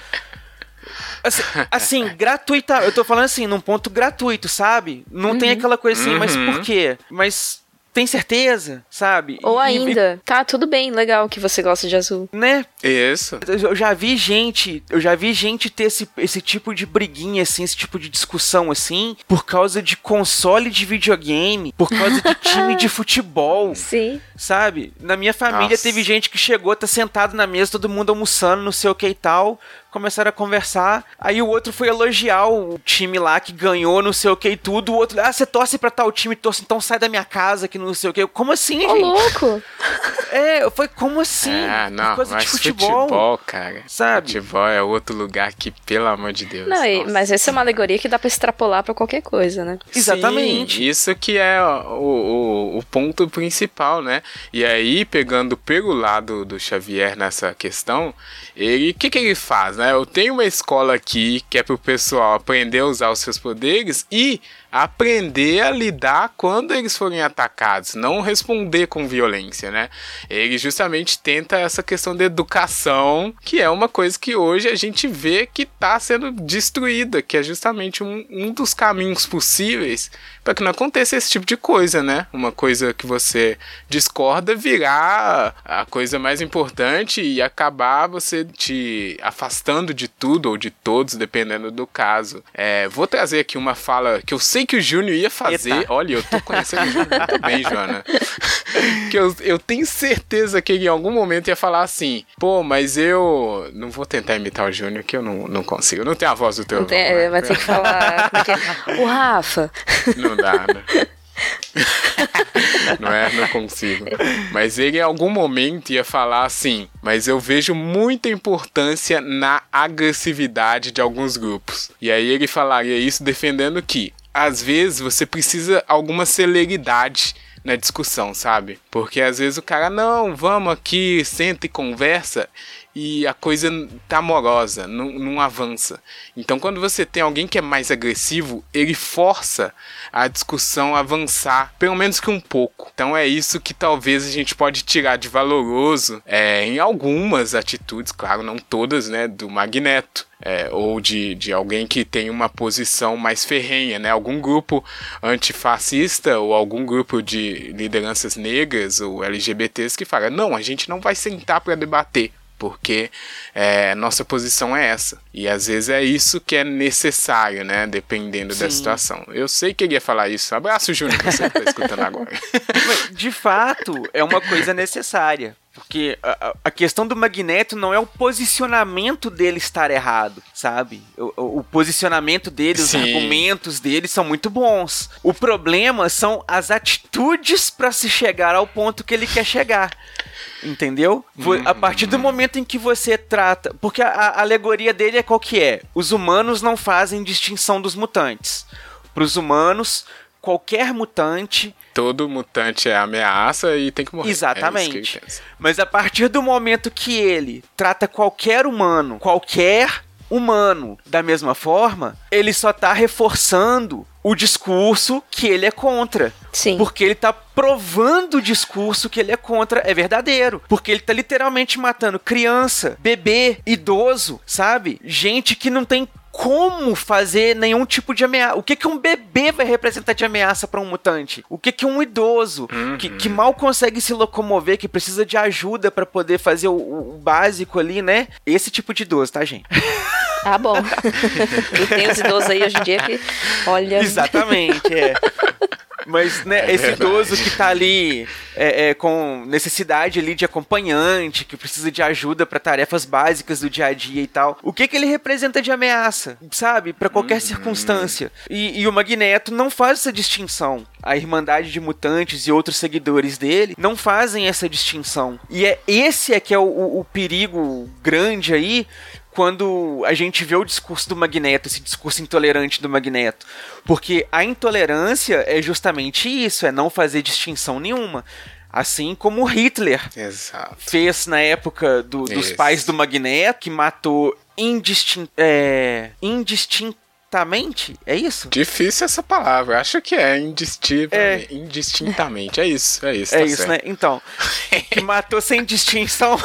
Assim, assim, gratuita. Eu tô falando assim, num ponto gratuito, sabe? Não uhum. tem aquela coisa assim, uhum. mas por quê? Mas tem certeza, sabe? Ou ainda, e... tá, tudo bem, legal que você gosta de azul. Né? Isso. Eu já vi gente, eu já vi gente ter esse, esse tipo de briguinha, assim, esse tipo de discussão, assim, por causa de console de videogame, por causa de time de futebol. Sim. Sabe? Na minha família Nossa. teve gente que chegou, tá sentado na mesa, todo mundo almoçando, não sei o que e tal começaram a conversar. Aí o outro foi elogiar o time lá que ganhou, não sei o que e tudo. O outro, ah, você torce pra tal time, torce, então sai da minha casa que não sei o que. Como assim, Ô, gente? louco! É, foi como assim? Ah, não, coisa mas de futebol, futebol, cara. Sabe? Futebol é outro lugar que, pelo amor de Deus. Não, e, mas essa é uma alegoria que dá pra extrapolar pra qualquer coisa, né? Exatamente. Sim, isso que é o, o, o ponto principal, né? E aí, pegando pelo lado do Xavier nessa questão, ele, o que, que ele faz, né? Eu tenho uma escola aqui que é pro pessoal aprender a usar os seus poderes e aprender a lidar quando eles forem atacados, não responder com violência, né? Ele justamente tenta essa questão de educação, que é uma coisa que hoje a gente vê que está sendo destruída, que é justamente um, um dos caminhos possíveis para que não aconteça esse tipo de coisa, né? Uma coisa que você discorda virar a coisa mais importante e acabar você te afastando de tudo ou de todos, dependendo do caso. É, vou trazer aqui uma fala que eu sei que o Júnior ia fazer. Eita. Olha, eu tô conhecendo o Júnior muito bem, Joana. que eu, eu tenho certeza que ele em algum momento ia falar assim: pô, mas eu. Não vou tentar imitar o Júnior, que eu não, não consigo. Eu não tenho a voz do teu. Tem, né? Vai ter que falar. É? o Rafa. Não dá, né? não é? Não consigo. Mas ele em algum momento ia falar assim: Mas eu vejo muita importância na agressividade de alguns grupos. E aí ele falaria isso defendendo que às vezes você precisa alguma celeridade na discussão, sabe? Porque às vezes o cara, não, vamos aqui, senta e conversa e a coisa tá amorosa, não, não avança. Então, quando você tem alguém que é mais agressivo, ele força a discussão a avançar, pelo menos que um pouco. Então, é isso que talvez a gente pode tirar de valoroso é, em algumas atitudes, claro, não todas, né, do Magneto. É, ou de, de alguém que tem uma posição mais ferrenha, né? Algum grupo antifascista ou algum grupo de lideranças negras ou LGBTs que fala: não, a gente não vai sentar para debater porque é, nossa posição é essa. E às vezes é isso que é necessário, né? Dependendo Sim. da situação. Eu sei que ele ia falar isso. Abraço, Júnior, você que tá escutando agora. De fato, é uma coisa necessária. Porque a, a, questão do Magneto não é o posicionamento dele estar errado, sabe? O, o posicionamento dele, Sim. os argumentos dele são muito bons. O problema são as atitudes para se chegar ao ponto que ele quer chegar. Entendeu? A partir do momento em que você trata. Porque a, a alegoria dele é qual que é? Os humanos não fazem distinção dos mutantes. Para os humanos, qualquer mutante. Todo mutante é ameaça e tem que morrer. Exatamente. É Mas a partir do momento que ele trata qualquer humano, qualquer humano. Da mesma forma, ele só tá reforçando o discurso que ele é contra. Sim. Porque ele tá provando o discurso que ele é contra é verdadeiro. Porque ele tá literalmente matando criança, bebê, idoso, sabe? Gente que não tem como fazer nenhum tipo de ameaça. O que, que um bebê vai representar de ameaça para um mutante? O que, que um idoso Uhum. que, que mal consegue se locomover, que precisa de ajuda para poder fazer o, o básico ali, né? Esse tipo de idoso, tá, gente? Ah, bom. e tem os idosos aí hoje em dia que, olha. Exatamente, é. Mas, né, É esse verdade. idoso que tá ali é, é, com necessidade ali de acompanhante, que precisa de ajuda para tarefas básicas do dia a dia e tal. O que que ele representa de ameaça, sabe? Para qualquer circunstância. E, e o Magneto não faz essa distinção. A Irmandade de Mutantes e outros seguidores dele não fazem essa distinção. E é esse é que é o, o- o perigo grande aí quando a gente vê o discurso do Magneto, esse discurso intolerante do Magneto. Porque a intolerância é justamente isso, é não fazer distinção nenhuma. Assim como Hitler Exato. fez na época do- dos Isso. pais do Magneto, que matou indistin é, indistintamente, é isso? Difícil essa palavra. Acho que é É. indistintamente. É isso, é isso. É tá isso, certo. né? Então, que matou sem distinção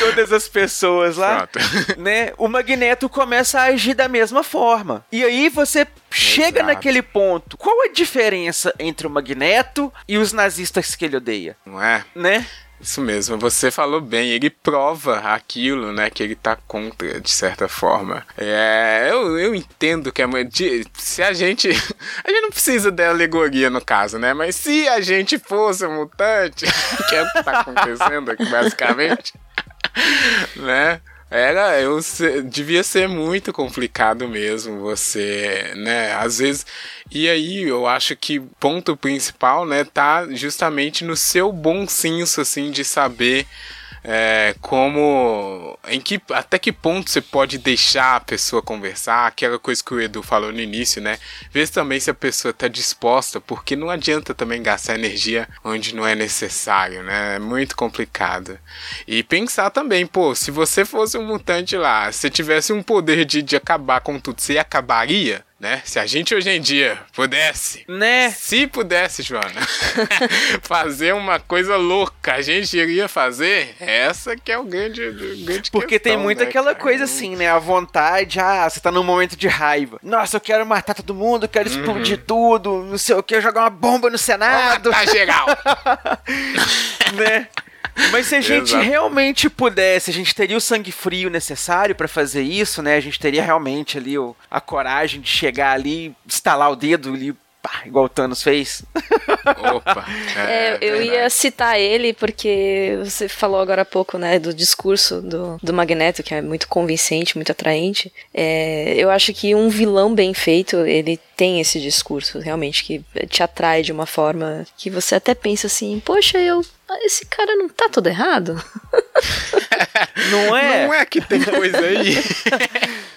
todas as pessoas lá. Pronto. né, o Magneto começa a agir da mesma forma. E aí você chega Exato. naquele ponto. Qual a diferença entre o Magneto e os nazistas que ele odeia? Não é? Né? Isso mesmo, você falou bem, ele prova aquilo, né, que ele tá contra, de certa forma. É, eu, eu entendo que é de- Se a gente. A gente não precisa da alegoria no caso, né? Mas se a gente fosse um mutante, que é o que tá acontecendo aqui, basicamente, né? Era, eu devia ser muito complicado mesmo você, né, às vezes, e aí eu acho que ponto principal, né, tá justamente no seu bom senso, assim, de saber é, como, em que, até que ponto você pode deixar a pessoa conversar, aquela coisa que o Edu falou no início, né, ver também se a pessoa tá disposta, porque não adianta também gastar energia onde não é necessário, né, é muito complicado. E pensar também, pô, se você fosse um mutante lá, se tivesse um poder de, de acabar com tudo, você acabaria? Né? Se a gente hoje em dia pudesse, Né? se pudesse, Joana, fazer uma coisa louca, a gente iria fazer? Essa que é o grande, o grande Porque tem questão, muito né, aquela cara? coisa assim, né? A vontade, ah, você tá num momento de raiva. Nossa, eu quero matar todo mundo, eu quero explodir tudo, não sei o que, jogar uma bomba no Senado, Tá geral. né? Mas se a gente Exato. realmente pudesse, a gente teria o sangue frio necessário pra fazer isso, né? A gente teria realmente ali o, a coragem de chegar ali, estalar o dedo ali, pá, igual o Thanos fez. Opa. É, eu ia citar ele porque você falou agora há pouco, né, do discurso do, do Magneto, que é muito convincente, muito atraente. É, eu acho que um vilão bem feito, ele tem esse discurso, realmente, que te atrai de uma forma que você até pensa assim, poxa, eu. Esse cara não tá todo errado? Não é? Não é que tem coisa aí.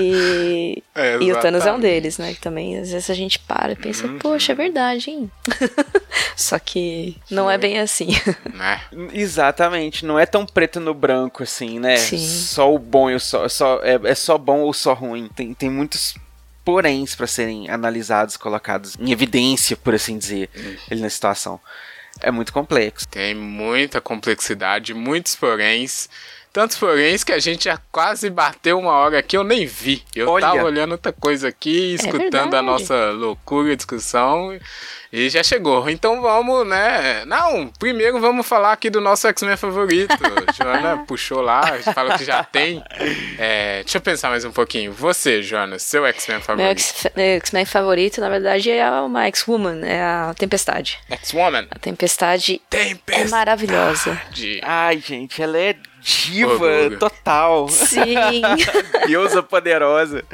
E, É, e o Thanos é um deles, né? Que também às vezes a gente para e pensa, poxa, é verdade, hein? Só que não é bem assim. Né? Exatamente, não é tão preto no branco assim, né? Sim. Só o bom e o só, só é, é só bom ou só ruim. Tem, tem muitos poréns pra serem analisados, colocados em evidência, por assim dizer, ele na situação. É muito complexo. Tem muita complexidade, muitos poréns. Tantos poréns que a gente já quase bateu uma hora aqui, eu nem vi. Eu Olha. tava olhando outra coisa aqui, escutando a verdade. nossa loucura discussão e já chegou. Então vamos, né? Não, primeiro vamos falar aqui do nosso X-Men favorito. Joana puxou lá, fala que já tem. É, deixa eu pensar mais um pouquinho. Você, Joana, seu X-Men Meu favorito? X- X-Men favorito, na verdade, é uma X-Woman, é a Tempestade. X-Woman. A Tempestade é Tempestade. maravilhosa. Ai, gente, ela é diva Orgulho. total. Sim, Deusa poderosa.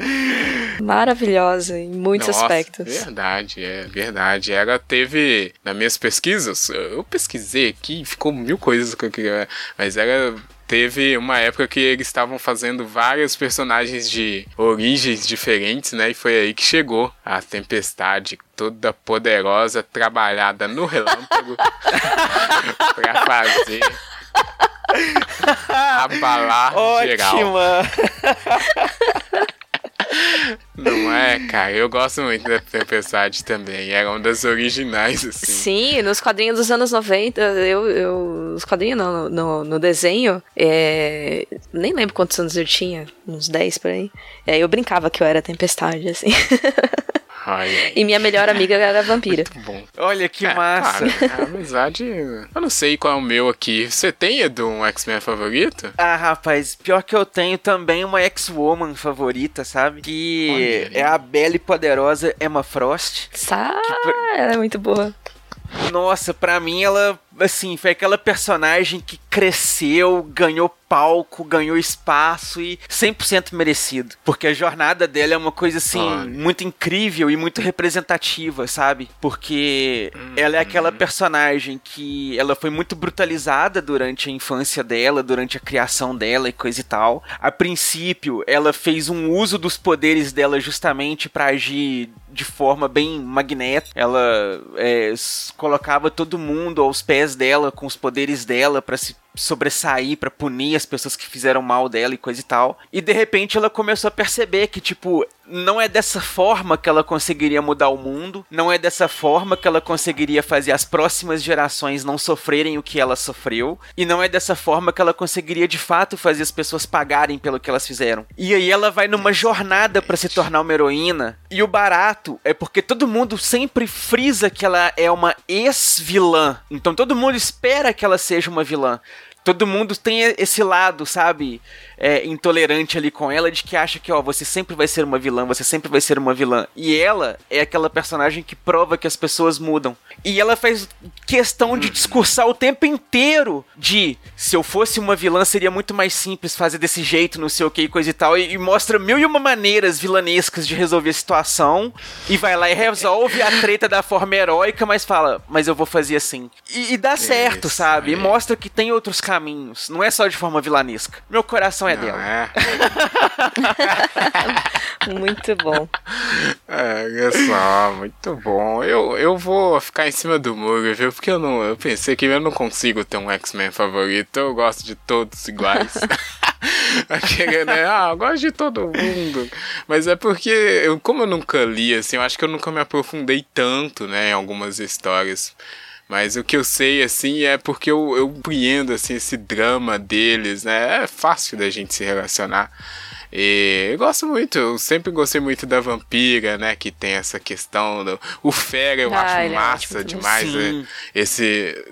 maravilhosa em muitos Nossa, aspectos. Verdade, é verdade. Ela teve, nas minhas pesquisas, eu pesquisei aqui, ficou mil coisas que eu queria, mas ela teve uma época que eles estavam fazendo vários personagens de origens diferentes, né? E foi aí que chegou a Tempestade, toda poderosa, trabalhada no relâmpago pra fazer Abalar geral. Ótima! Não é, cara? Eu gosto muito da Tempestade também. Era uma das originais, assim. Sim, nos quadrinhos dos anos 90, eu. eu nos quadrinhos não, no, no desenho, é, nem lembro quantos anos eu tinha, uns 10 por aí. É, eu brincava que eu era Tempestade, assim. Ai, e minha melhor amiga era a vampira. muito bom. Olha que É, massa! Cara, a amizade. Eu não sei qual é o meu aqui. Você tem, Edu, um X-Men favorito? Ah, rapaz, pior que eu tenho também uma ex-woman favorita, sabe? Que Olha é a bela e poderosa Emma Frost. Sa ela é muito boa. Nossa, pra mim ela, assim, foi aquela personagem que cresceu, ganhou palco, ganhou espaço e 100% merecido. Porque a jornada dela é uma coisa, assim, Olha. muito incrível e muito representativa, sabe? Porque ela é aquela personagem que ela foi muito brutalizada durante a infância dela, durante a criação dela e coisa e tal. A princípio, ela fez um uso dos poderes dela justamente pra agir de forma bem magnética. Ela é, colocava todo mundo aos pés dela com os poderes dela pra se sobressair, pra punir as pessoas que fizeram mal dela e coisa e tal. E de repente ela começou a perceber que, tipo, não é dessa forma que ela conseguiria mudar o mundo, não é dessa forma que ela conseguiria fazer as próximas gerações não sofrerem o que ela sofreu, e não é dessa forma que ela conseguiria de fato fazer as pessoas pagarem pelo que elas fizeram. E aí ela vai numa jornada pra se tornar uma heroína, e o barato é porque todo mundo sempre frisa que ela é uma ex-vilã. Então todo mundo espera que ela seja uma vilã. Todo mundo tem esse lado, sabe, é, intolerante ali com ela, de que acha que, ó, você sempre vai ser uma vilã, você sempre vai ser uma vilã. E ela é aquela personagem que prova que as pessoas mudam. E ela faz questão de discursar o tempo inteiro de, se eu fosse uma vilã, seria muito mais simples fazer desse jeito, não sei o que, e coisa e tal. E, e mostra mil e uma maneiras vilanescas de resolver a situação. E vai lá e resolve a treta da forma heróica, mas fala, mas eu vou fazer assim. E, e dá certo, Isso sabe? E aí. mostra que tem outros caminhos. Não é só de forma vilanesca. Meu coração é Não dela. é? Muito bom. É, olha só, muito bom. Eu, eu vou ficar em cima do muro, viu? Porque eu não. Eu pensei que eu não consigo ter um X-Men favorito. Eu gosto de todos iguais. Aquele, né? Ah, eu gosto de todo mundo. Mas é porque, eu, como eu nunca li, assim, eu acho que eu nunca me aprofundei tanto, né, em algumas histórias. Mas o que eu sei, assim, é porque eu, eu compreendo, assim, esse drama deles, né? É fácil da gente se relacionar. E eu gosto muito, eu sempre gostei muito da vampira, né? Que tem essa questão do. O Fera eu Ah, acho é massa ótimo também. demais, né? Esse.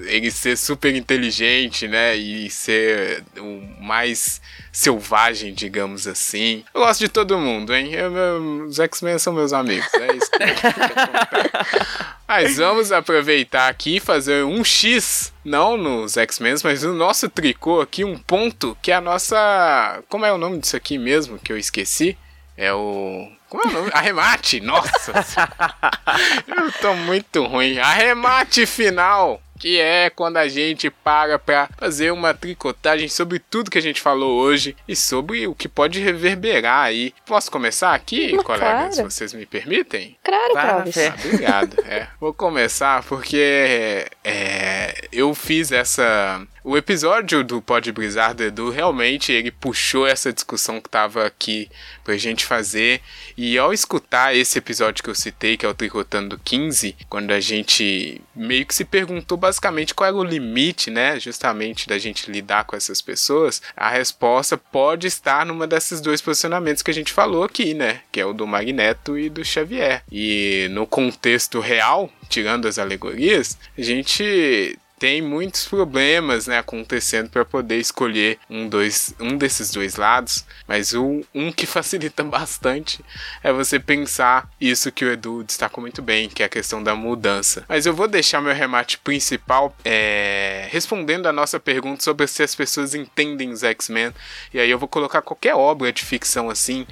Ele ser super inteligente, né? E ser o mais selvagem, digamos assim. Eu gosto de todo mundo, hein? Eu- meu- os X-Men são meus amigos, é isso que eu. Mas vamos aproveitar aqui e fazer um X, não nos X-Men, mas no nosso tricô aqui, um ponto, que é a nossa. Como é o nome disso aqui mesmo que eu esqueci? É o. Como é o nome? Arremate! Nossa! eu tô muito ruim. Arremate final! Que é quando a gente para pra fazer uma tricotagem sobre tudo que a gente falou hoje e sobre o que pode reverberar aí. Posso começar aqui, Mas colegas, claro. se vocês me permitem? Claro, fé. Ah, obrigado. É, vou começar porque é, eu fiz essa. O episódio do Pode Brisar do Edu realmente ele puxou essa discussão que tava aqui pra gente fazer. E ao escutar esse episódio que eu citei, que é o Tricotando 15, quando a gente meio que se perguntou basicamente qual era o limite, né? Justamente da gente lidar com essas pessoas, a resposta pode estar numa desses dois posicionamentos que a gente falou aqui, né? Que é o do Magneto e do Xavier. E no contexto real, tirando as alegorias, a gente tem muitos problemas né, acontecendo para poder escolher um, dois, um desses dois lados, mas o, um que facilita bastante é você pensar isso que o Edu destacou muito bem, que é a questão da mudança. Mas eu vou deixar meu remate principal é, respondendo a nossa pergunta sobre se as pessoas entendem os X-Men, e aí eu vou colocar qualquer obra de ficção assim.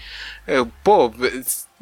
Eu, pô,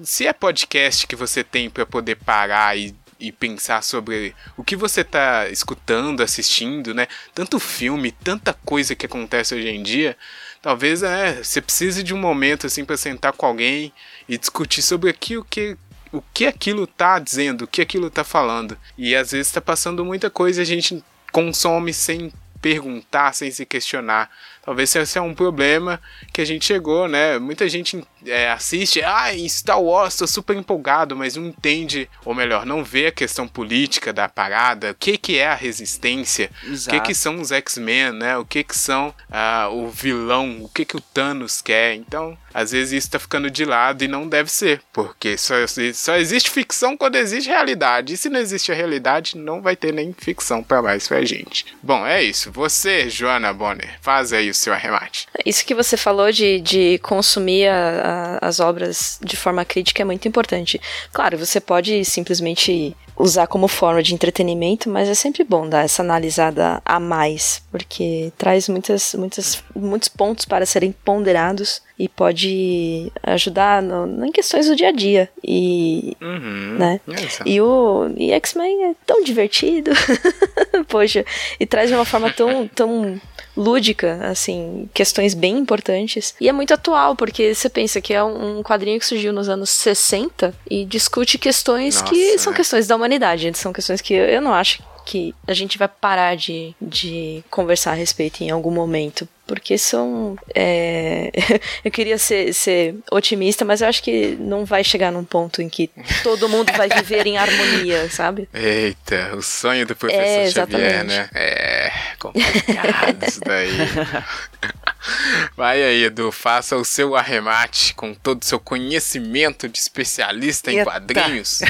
se é podcast que você tem para poder parar e e pensar sobre o que você tá escutando, assistindo, né? Tanto filme, tanta coisa que acontece hoje em dia. Talvez é, você precise de um momento assim para sentar com alguém e discutir sobre aquilo que o que aquilo tá dizendo, o que aquilo tá falando. E às vezes tá passando muita coisa e a gente consome sem perguntar, sem se questionar. Talvez esse é um problema que a gente chegou, né? Muita gente é, assiste, ah, em Star Wars tô super empolgado, mas não entende, ou melhor, não vê a questão política da parada, o que que é a resistência, Exato. o que que são os X-Men, né? O que que são ah, o vilão, o que que o Thanos quer. Então, às vezes isso tá ficando de lado e não deve ser, porque só, só existe ficção quando existe realidade. E se não existe a realidade, não vai ter nem ficção para mais pra gente. Bom, é isso. Você, Joana Bonner, faz aí o seu arremate. Isso que você falou de, de consumir a, a, as obras de forma crítica é muito importante. Claro, você pode simplesmente usar como forma de entretenimento, mas é sempre bom dar essa analisada a mais, porque traz muitas, muitas, muitos pontos para serem ponderados e pode ajudar no, em questões do dia a dia. E, uhum, né? É e o e X-Men é tão divertido. Poxa, e traz de uma forma tão, tão lúdica, assim, questões bem importantes. E é muito atual, porque você pensa que é um quadrinho que surgiu nos anos 60 e discute questões Nossa, que são é. questões da humanidade, são questões que eu não acho que a gente vai parar de, de conversar a respeito em algum momento. Porque são. É... eu queria ser, ser otimista, mas eu acho que não vai chegar num ponto em que todo mundo vai viver em harmonia, sabe? Eita, o sonho do professor é, Xavier, né? É complicado isso daí. Vai aí, Edu, faça o seu arremate com todo o seu conhecimento de especialista em Eita. quadrinhos.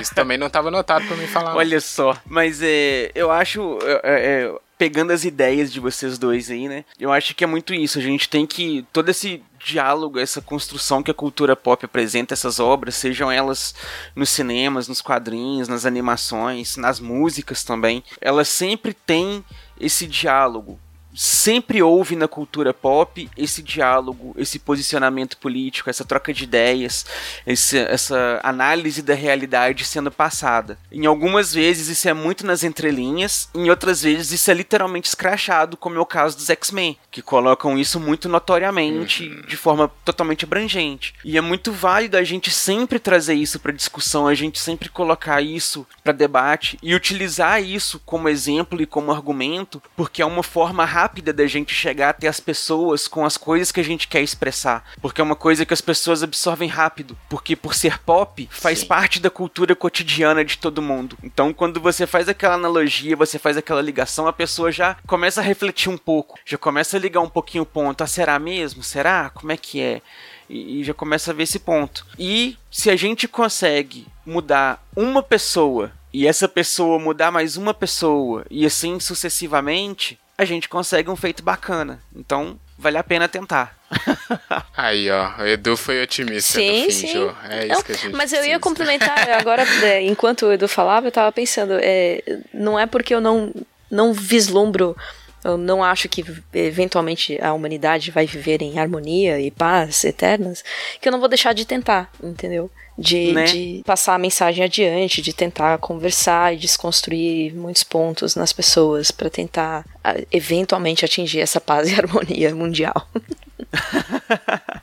Isso também não estava anotado para me falar. Olha só, mas é, eu acho. É, é, pegando as ideias de vocês dois aí, né? Eu acho que é muito isso. A gente tem que. Todo esse diálogo, essa construção que a cultura pop apresenta, essas obras, sejam elas nos cinemas, nos quadrinhos, nas animações, nas músicas também, elas sempre têm esse diálogo sempre houve na cultura pop esse diálogo, esse posicionamento político, essa troca de ideias, esse, essa análise da realidade sendo passada. Em algumas vezes isso é muito nas entrelinhas, em outras vezes isso é literalmente escrachado, como é o caso dos X-Men, que colocam isso muito notoriamente, uhum. de forma totalmente abrangente. E é muito válido a gente sempre trazer isso para discussão, a gente sempre colocar isso para debate e utilizar isso como exemplo e como argumento, porque é uma forma rápida rápida da gente chegar até as pessoas com as coisas que a gente quer expressar. Porque é uma coisa que as pessoas absorvem rápido. Porque por ser pop, faz Sim. parte da cultura cotidiana de todo mundo. Então, quando você faz aquela analogia, você faz aquela ligação, a pessoa já começa a refletir um pouco. Já começa a ligar um pouquinho o ponto. Ah, será mesmo? Será? Como é que é? e já começa a ver esse ponto. E se a gente consegue mudar uma pessoa e essa pessoa mudar mais uma pessoa e assim sucessivamente, a gente consegue um feito bacana. Então, vale a pena tentar. Aí, ó, o Edu foi otimista sim, no fim, sim. É isso que a gente Mas eu ia complementar, agora, é, enquanto o Edu falava, eu tava pensando, é, não é porque eu não, não vislumbro eu não acho que eventualmente a humanidade vai viver em harmonia e paz eternas, que eu não vou deixar de tentar, entendeu? De, né? de passar a mensagem adiante, de tentar conversar e desconstruir muitos pontos nas pessoas para tentar eventualmente atingir essa paz e harmonia mundial.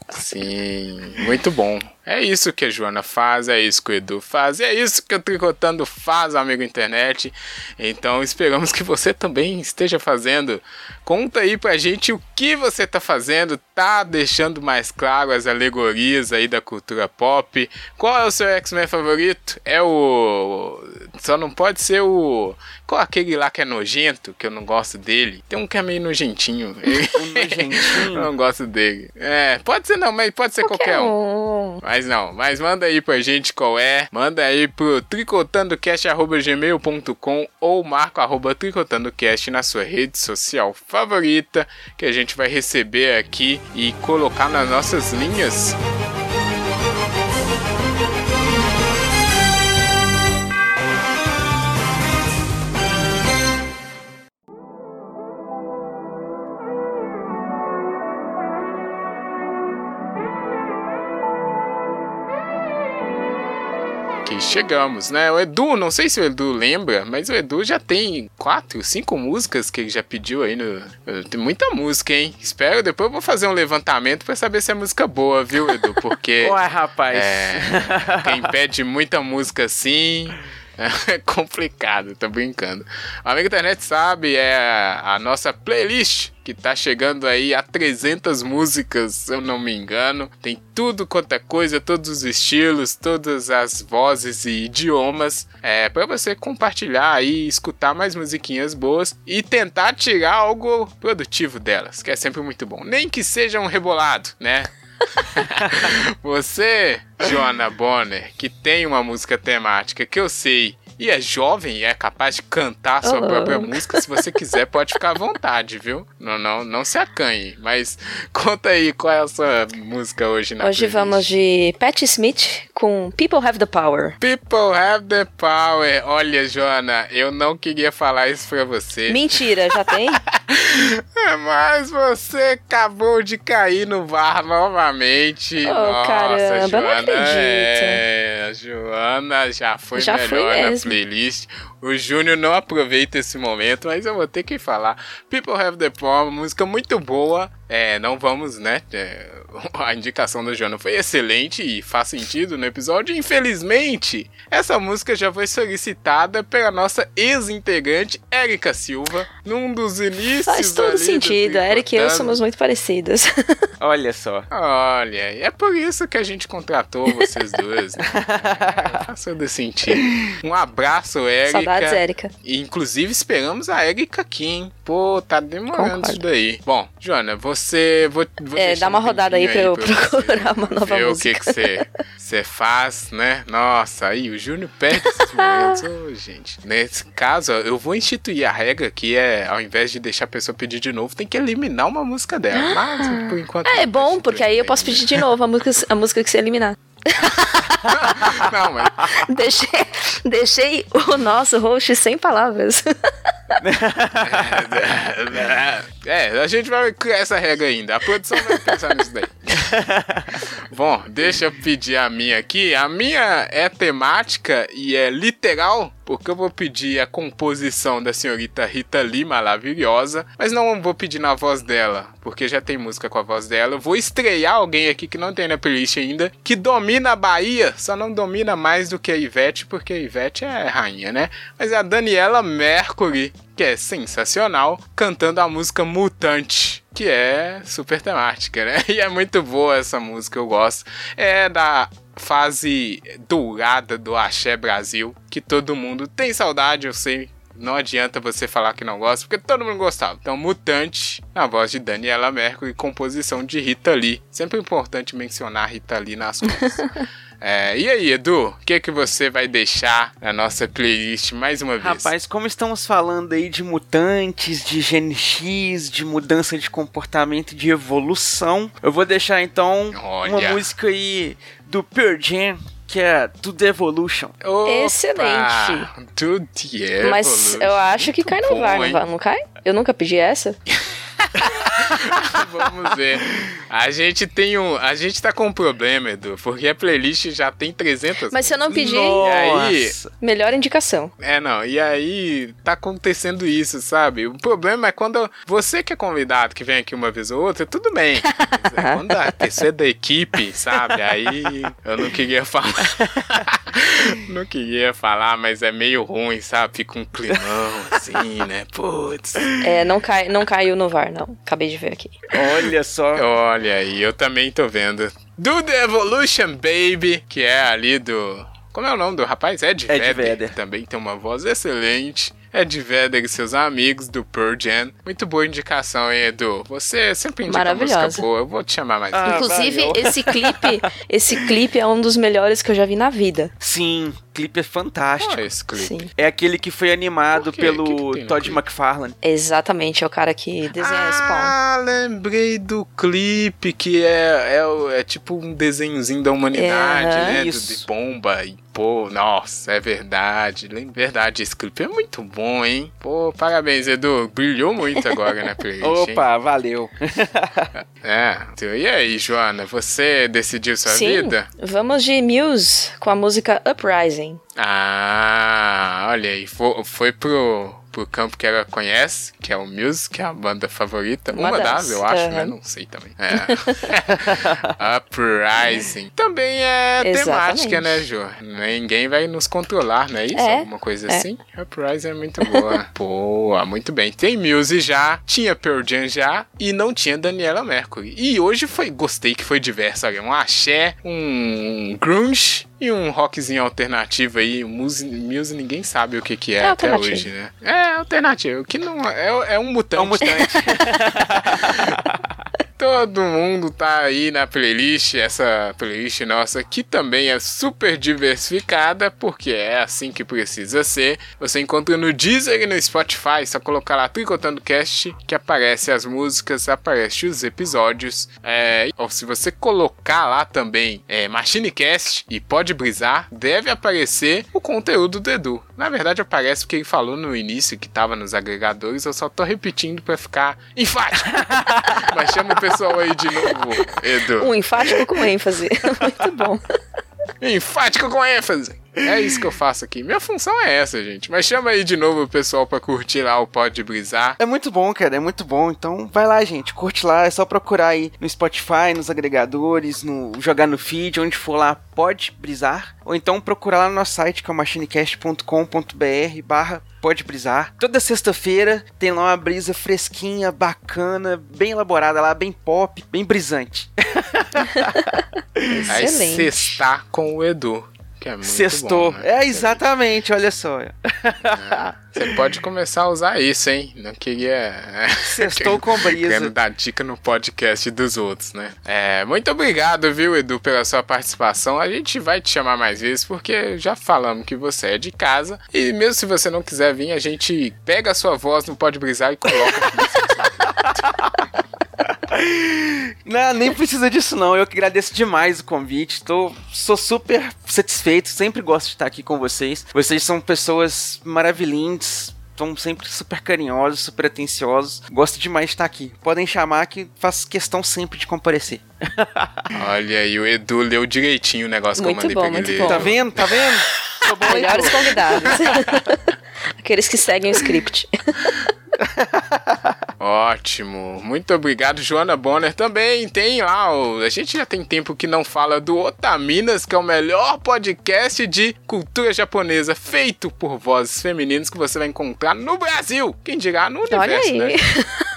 Sim, muito bom. É isso que a Joana faz, é isso que o Edu faz, é isso que o Tricotando faz, amigo internet. Então esperamos que você também esteja fazendo. Conta aí pra gente o que você tá fazendo, tá deixando mais claro as alegorias aí da cultura pop. Qual é o seu X-Men favorito? É o. Só não pode ser o. Qual aquele lá que é nojento, que eu não gosto dele? Tem um que é meio nojentinho. Um nojentinho? eu não gosto dele. É, pode ser não, mas pode ser qualquer, qualquer um. um. Mas não, mas manda aí pra gente qual é. Manda aí pro tricotandocast.gmail.com ou marca arroba tricotandocast na sua rede social favorita que a gente vai receber aqui e colocar nas nossas linhas. Chegamos, né? O Edu, não sei se o Edu lembra, mas o Edu já tem quatro, cinco músicas que ele já pediu aí no. Tem muita música, hein? Espero, depois eu vou fazer um levantamento para saber se é música boa, viu, Edu? Porque. Ué, rapaz. É, quem pede muita música assim. É complicado, tô brincando. O Amigo Internet sabe, é a nossa playlist que tá chegando aí a 300 músicas, se eu não me engano. Tem tudo quanto é coisa, todos os estilos, todas as vozes e idiomas. É para você compartilhar aí, escutar mais musiquinhas boas e tentar tirar algo produtivo delas, que é sempre muito bom. Nem que seja um rebolado, né? Você, Joana Bonner, que tem uma música temática que eu sei e é jovem e é capaz de cantar sua Oh. própria música, se você quiser, pode ficar à vontade, viu? Não, não, não se acanhe. Mas conta aí qual é a sua música hoje na Hoje playlist. vamos de Patti Smith com People Have the Power. People have the power. Olha, Joana, eu não queria falar isso pra você. Mentira, já tem? Mas você acabou de cair no VAR novamente. Oh, Nossa, caramba, eu não Joana, acredito. É, a Joana já foi Já melhor na. Playlist. O Júnior não aproveita esse momento, mas eu vou ter que falar. People Have the Power, música muito boa. É, não vamos, né? é, a indicação da Joana foi excelente e faz sentido no episódio. Infelizmente, essa música já foi solicitada pela nossa ex-integrante Érica Silva num dos inícios. Faz todo ali do sentido. A Eric e eu somos muito parecidas. Olha só. Olha, é por isso que a gente contratou vocês duas. Né? Faz todo sentido. Um abraço, Érica. Saudades, inclusive, esperamos a Érica aqui, hein? Pô, tá demorando Concordo. isso daí. Bom, Joana, você. Vou, vou É, dá uma um rodada aí pra eu você procurar uma nova ver música. o que você você faz, né? Nossa, aí o Júnior perde esses momentos. Ô, gente. Nesse caso, eu vou instituir a regra que é, ao invés de deixar a pessoa pedir de novo, tem que eliminar uma música dela. Mas, por enquanto. É, é bom, porque aí eu posso pedir de novo a música, a música que você eliminar. Não, mas Deixei, deixei o nosso host sem palavras. É, a gente vai criar essa regra ainda. A produção vai pensar nisso daí. Bom, deixa eu pedir a minha aqui. A minha é temática e é literal, porque eu vou pedir a composição da senhorita Rita Lee, maravilhosa, mas não vou pedir na voz dela, porque já tem música com a voz dela. Eu vou estrear alguém aqui que não tem na playlist ainda, que domina a Bahia, só não domina mais do que a Ivete, porque a Ivete é rainha, né? Mas é a Daniela Mercury, que é sensacional, cantando a música Mutante. Que é super temática, né? E é muito boa essa música, eu gosto. É da fase dourada do Axé Brasil, que todo mundo tem saudade, eu sei. Não adianta você falar que não gosta, porque todo mundo gostava. Então, Mutante, na voz de Daniela Mercury, composição de Rita Lee. Sempre importante mencionar Rita Lee nas coisas. É, e aí, Edu, o que, que você vai deixar na nossa playlist mais uma vez? Rapaz, como estamos falando aí de mutantes, de GNX, de mudança de comportamento, de evolução, eu vou deixar então Olha. uma música aí do Pearl Jam, que é Do The Evolution. Opa, Excelente. Do The Mas Evolution. eu acho que cai no Bom, VAR, não, hein? vai- não cai? Eu nunca pedi essa. Vamos ver. A gente tem um. A gente tá com um problema, Edu, porque a playlist já tem 300. Mas se eu não pedir, aí? Melhor indicação. É, não. E aí tá acontecendo isso, sabe? O problema é quando você que é convidado, que vem aqui uma vez ou outra, tudo bem. Mas é quando a pessoa é da equipe, sabe? Aí eu não queria falar. não queria falar, mas é meio ruim, sabe? Fica um climão assim, né? Putz. É, não, cai, não caiu no VAR, não. Acabei de ver aqui. Olha só. Olha aí, eu também tô vendo. Do The Evolution Baby, que é ali do. Como é o nome do rapaz? Ed, Ed Vedder. Vedder. Também tem uma voz excelente. Ed Vedder e seus amigos do Pearl Jam. Muito boa indicação, hein, Edu? Você sempre indica Maravilhosa. música boa. Eu vou te chamar mais Ah. Inclusive, valeu. esse clipe, esse clipe é um dos melhores que eu já vi na vida. Sim, clipe é fantástico. É esse clipe? Sim. É aquele que foi animado que pelo que no Todd? McFarlane. Exatamente, é o cara que desenha Spawn. Ah, lembrei do clipe que é, é, é tipo um desenhozinho da humanidade, É, né? Isso. de bomba e pô, nossa, é verdade. Verdade, esse clipe é muito bom, hein? Pô, parabéns, Edu. Brilhou muito agora na playlist. hein? Opa, valeu. É. então, E aí, Joana, você decidiu sua Sim, vida? vamos de Muse com a música Uprising. Ah, olha aí, foi, foi pro, pro campo que ela conhece, que é o Muse, que é a banda favorita. Uma, Uma das, das, eu acho, aham. né? Não sei também. É. Uprising. Também é Exatamente. temática, né, Jô? Ninguém vai nos controlar, não é isso? É, Alguma coisa é. assim? Uprising é muito boa. Boa, muito bem. Tem Muse já, tinha Pearl Jam já e não tinha Daniela Mercury. E hoje foi, gostei que foi diverso, olha, um axé, um grunge e um rockzinho alternativo aí. Muse, Muse ninguém sabe o que que é, É até hoje, né? É alternativo, que não é, é um mutante. É um mutante. Todo mundo tá aí na playlist, essa playlist nossa que também é super diversificada, porque é assim que precisa ser. Você encontra no Deezer e no Spotify, só colocar lá Tricotando Cast, que aparece as músicas, aparece os episódios. É, ou se você colocar lá também é, Machine Cast e pode brisar, deve aparecer o conteúdo do Edu. Na verdade aparece porque ele falou no início que tava nos agregadores, eu só tô repetindo pra ficar enfático. Mas chama o pessoal aí de novo, Edu. Um enfático com ênfase. Muito bom. Enfático com ênfase. É isso que eu faço aqui. Minha função é essa, gente. Mas chama aí de novo o pessoal pra curtir lá o Pode Brisar. É muito bom, cara, é muito bom. Então vai lá, gente, curte lá. É só procurar aí no Spotify, nos agregadores, no jogar no feed, onde for lá, pode brisar. Ou então procurar lá no nosso site, que é o machinecast.com.br barra pode brisar. Toda sexta-feira tem lá uma brisa fresquinha, bacana, bem elaborada lá, bem pop, bem brisante. Aí Excelente. sextar com o Edu. Que é muito Sextou. bom, né? É, exatamente, olha só. Você pode começar a usar isso, hein? Não queria. Sextou com Querendo brisa. dar dica no podcast dos outros, né? É, muito obrigado, viu, Edu, pela sua participação. A gente vai te chamar mais vezes porque já falamos que você é de casa. E mesmo se você não quiser vir, a gente pega a sua voz no Pode Brisar e coloca aqui. Não, nem precisa disso não. Eu que agradeço demais o convite. Tô, sou super satisfeito. Sempre gosto de estar aqui com vocês. Vocês são pessoas maravilhindas. São sempre super carinhosos, super atenciosos. Gosto demais de estar aqui. Podem chamar que faço questão sempre de comparecer. Olha aí, o Edu leu direitinho o negócio Muito que eu mandei bom, pra ele muito ler. bom. Tá vendo? Tá vendo? Bom Melhores convidados. Aqueles que seguem o script. Ótimo, muito obrigado, Joana Bonner. Também tem lá, o, a gente já tem tempo que não fala do Otaminas, que é o melhor podcast de cultura japonesa feito por vozes femininas que você vai encontrar no Brasil. Quem dirá no Olha universo, aí. né?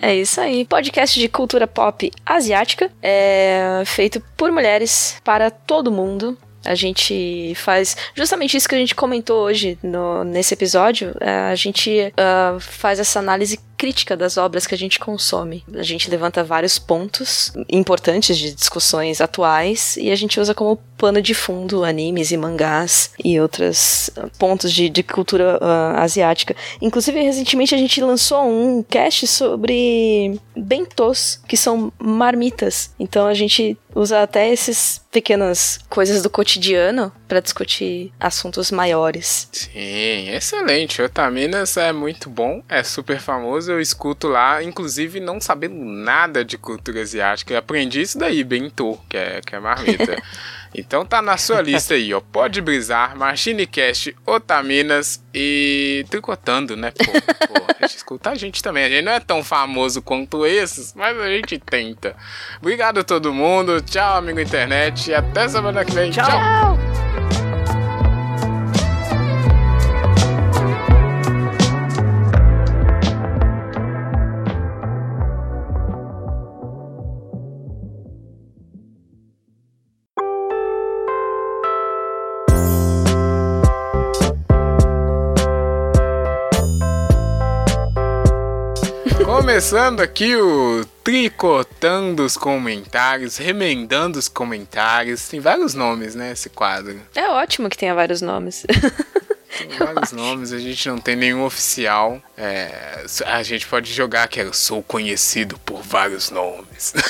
É isso aí. Podcast de cultura pop asiática, é feito por mulheres para todo mundo. A gente faz justamente isso que a gente comentou hoje no- nesse episódio. é, a gente ah, faz essa análise crítica das obras que a gente consome. A gente levanta vários pontos importantes de discussões atuais e a gente usa como pano de fundo animes e mangás e outros ah, pontos de, de cultura ah, asiática. Inclusive, recentemente a gente lançou um cast sobre bentos, que são marmitas. Então a gente usa até essas pequenas coisas do cotidiano para discutir assuntos maiores. Sim, excelente. Otaminas é muito bom, é super famoso. Eu escuto lá, inclusive não sabendo nada de cultura asiática. Eu aprendi isso daí, bento, que é, que é marmita. Então tá na sua lista aí, ó. Pode brisar, Machinecast, Otaminas e Tricotando, né? Pô, pô, a gente escuta a gente também. A gente não é tão famoso quanto esses, mas a gente tenta. Obrigado a todo mundo. Tchau, amigo internet. E até semana que vem. Tchau. Começando aqui o Tricotando os Comentários, Remendando os Comentários. Tem vários nomes, né, esse quadro. É ótimo que tenha vários nomes. Tem vários nomes, a gente não tem nenhum oficial. É, a gente pode jogar que eu sou conhecido por vários nomes.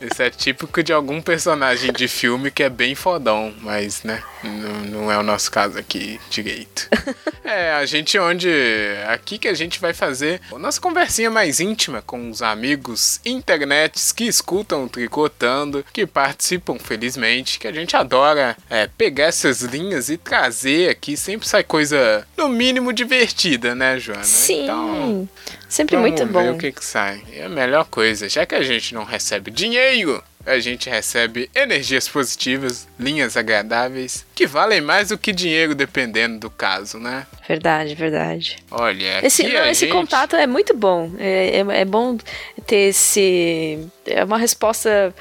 Isso é típico de algum personagem de filme que é bem fodão, mas, né, não, não é o nosso caso aqui direito. É, a gente onde. Aqui que a gente vai fazer a nossa conversinha mais íntima com os amigos internets que escutam o Tricotando, que participam felizmente, que a gente adora é, pegar essas linhas e trazer aqui. Sempre sai coisa, no mínimo, divertida, né, Joana? Sim. Então, sempre vamos muito ver bom. o que, que sai. É a melhor coisa. Já que a gente não recebe dinheiro, a gente recebe energias positivas, linhas agradáveis, que valem mais do que dinheiro, dependendo do caso, né? Verdade, verdade. Olha, Esse, não, esse gente... contato é muito bom. É, é, é bom ter esse. É uma resposta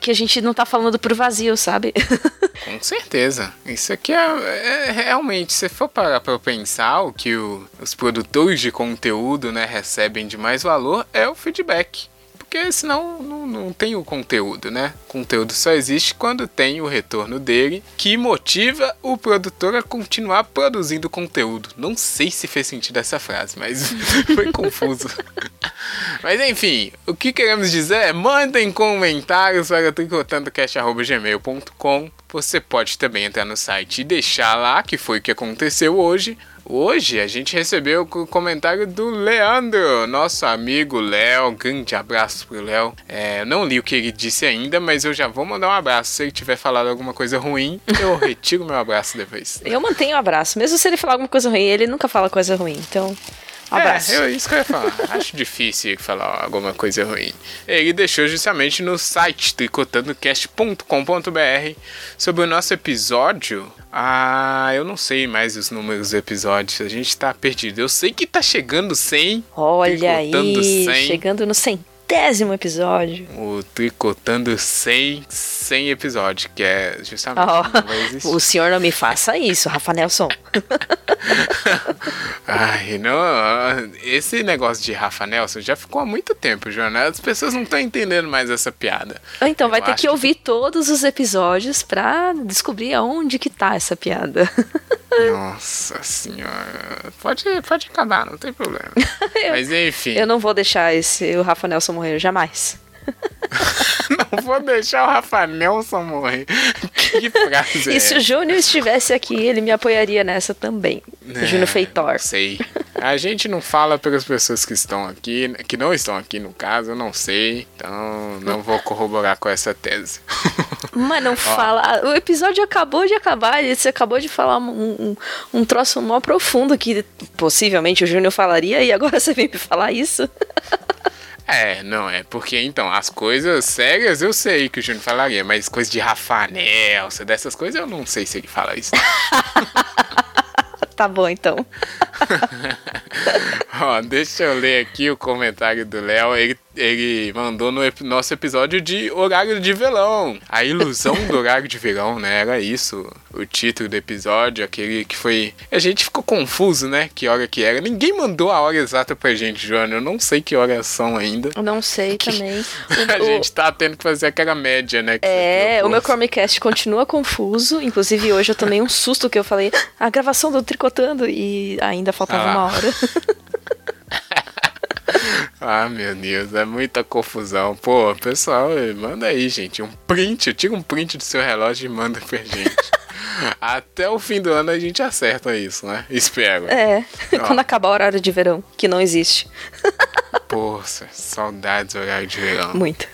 que a gente não tá falando por vazio, sabe? Com certeza. Isso aqui é, é- realmente, se for parar pra pensar, o que o- os produtores de conteúdo né, recebem de mais valor é o feedback. Porque senão não, não tem o conteúdo, né? O conteúdo só existe quando tem o retorno dele, que motiva o produtor a continuar produzindo conteúdo. Não sei se fez sentido essa frase, mas foi confuso. Mas enfim, o que queremos dizer é mandem comentários para tricotandocast.gmail.com. Você pode também entrar no site e deixar lá que foi o que aconteceu hoje. Hoje a gente recebeu o comentário do Leandro, nosso amigo Léo. Grande abraço pro Léo. É, eu não li o que ele disse ainda, mas eu já vou mandar um abraço. Se ele tiver falado alguma coisa ruim, eu retiro meu abraço depois. Eu mantenho o abraço. Mesmo se ele falar alguma coisa ruim, ele nunca fala coisa ruim. Então, um abraço. É, eu, isso que eu ia falar. Acho difícil falar alguma coisa ruim. Ele deixou justamente no site tricotandocast.com.br sobre o nosso episódio. Ah, eu não sei mais os números dos episódios. A gente tá perdido. Eu sei que tá chegando 100. Olha aí, Tricotando 100. chegando no centésimo episódio. O Tricotando 100, 100 episódios, que é justamente vai existir. o senhor não me faça isso, Rafa Nelson. Ai, não. Esse negócio de Rafa Nelson já ficou há muito tempo, Joana. As pessoas não estão entendendo mais essa piada. Então vai Eu ter acho que ouvir todos os episódios pra descobrir aonde que tá essa piada. Nossa senhora. Pode, pode acabar, não tem problema. Mas enfim, Eu não vou deixar esse o Rafa Nelson morrer jamais. não vou deixar o Rafa Nelson morrer. Que frase é E se o Júnior estivesse aqui, ele me apoiaria nessa também. É, Júnior Feitor. Sei. A gente não fala pelas pessoas que estão aqui, que não estão aqui no caso, eu não sei. Então não vou corroborar com essa tese. Mas não fala. O episódio acabou de acabar. e Você acabou de falar um, um, um troço mó profundo que possivelmente o Júnior falaria e agora você vem me falar isso? É, não, é porque então, as coisas sérias eu sei que o Júnior falaria, mas coisa de Rafa Nelson, dessas coisas eu não sei se ele fala isso. Tá bom, então. Ó, deixa eu ler aqui o comentário do Léo. Ele, ele mandou no ep- nosso episódio de Horário de Verão. A ilusão do horário de verão, né? Era isso o título do episódio, aquele que foi. A gente ficou confuso, né? Que hora que era. Ninguém mandou a hora exata pra gente, Joana. Eu não sei que horas são ainda. Eu Não sei também. A O- gente tá tendo que fazer aquela média, né? que É, o meu. Chromecast continua confuso. Inclusive, hoje eu tomei um susto que eu falei a gravação do Tricotando e ainda faltava Ah uma hora. Ah, meu Deus, é muita confusão. Pô, pessoal, manda aí, gente, um print, tira um print do seu relógio e manda pra gente. Até o fim do ano a gente acerta isso, né? Espero. É, Ó. quando acabar o horário de verão, que não existe. Poxa, saudades do horário de verão. Muito.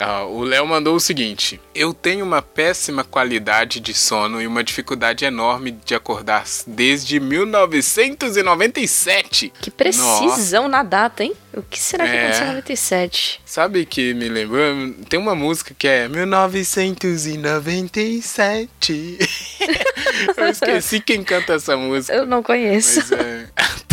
Ó, o Léo mandou o seguinte: Eu tenho uma péssima qualidade de sono e uma dificuldade enorme de acordar desde 1997. Que precisão na data, hein? O que será que É. aconteceu em 97? Sabe que me lembrou? Tem uma música que é 1997. Eu esqueci quem canta essa música. Eu não conheço. Mas é,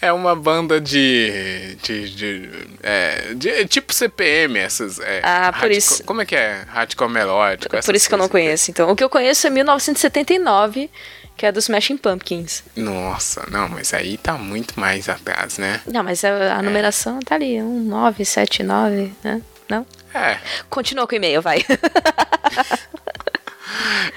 É uma banda de. de, de, é, de- tipo CPM, essas. é, Ah, por isso. Como é que é? Hardcore melódico. Por isso que eu não conheço. Então, o que eu conheço é 1979, que é dos Smashing Pumpkins. Nossa, não, mas aí tá muito mais atrás, né? Não, mas a, a numeração tá ali, um 9, 7, 9, né? Não? É. Continua com o e-mail, vai.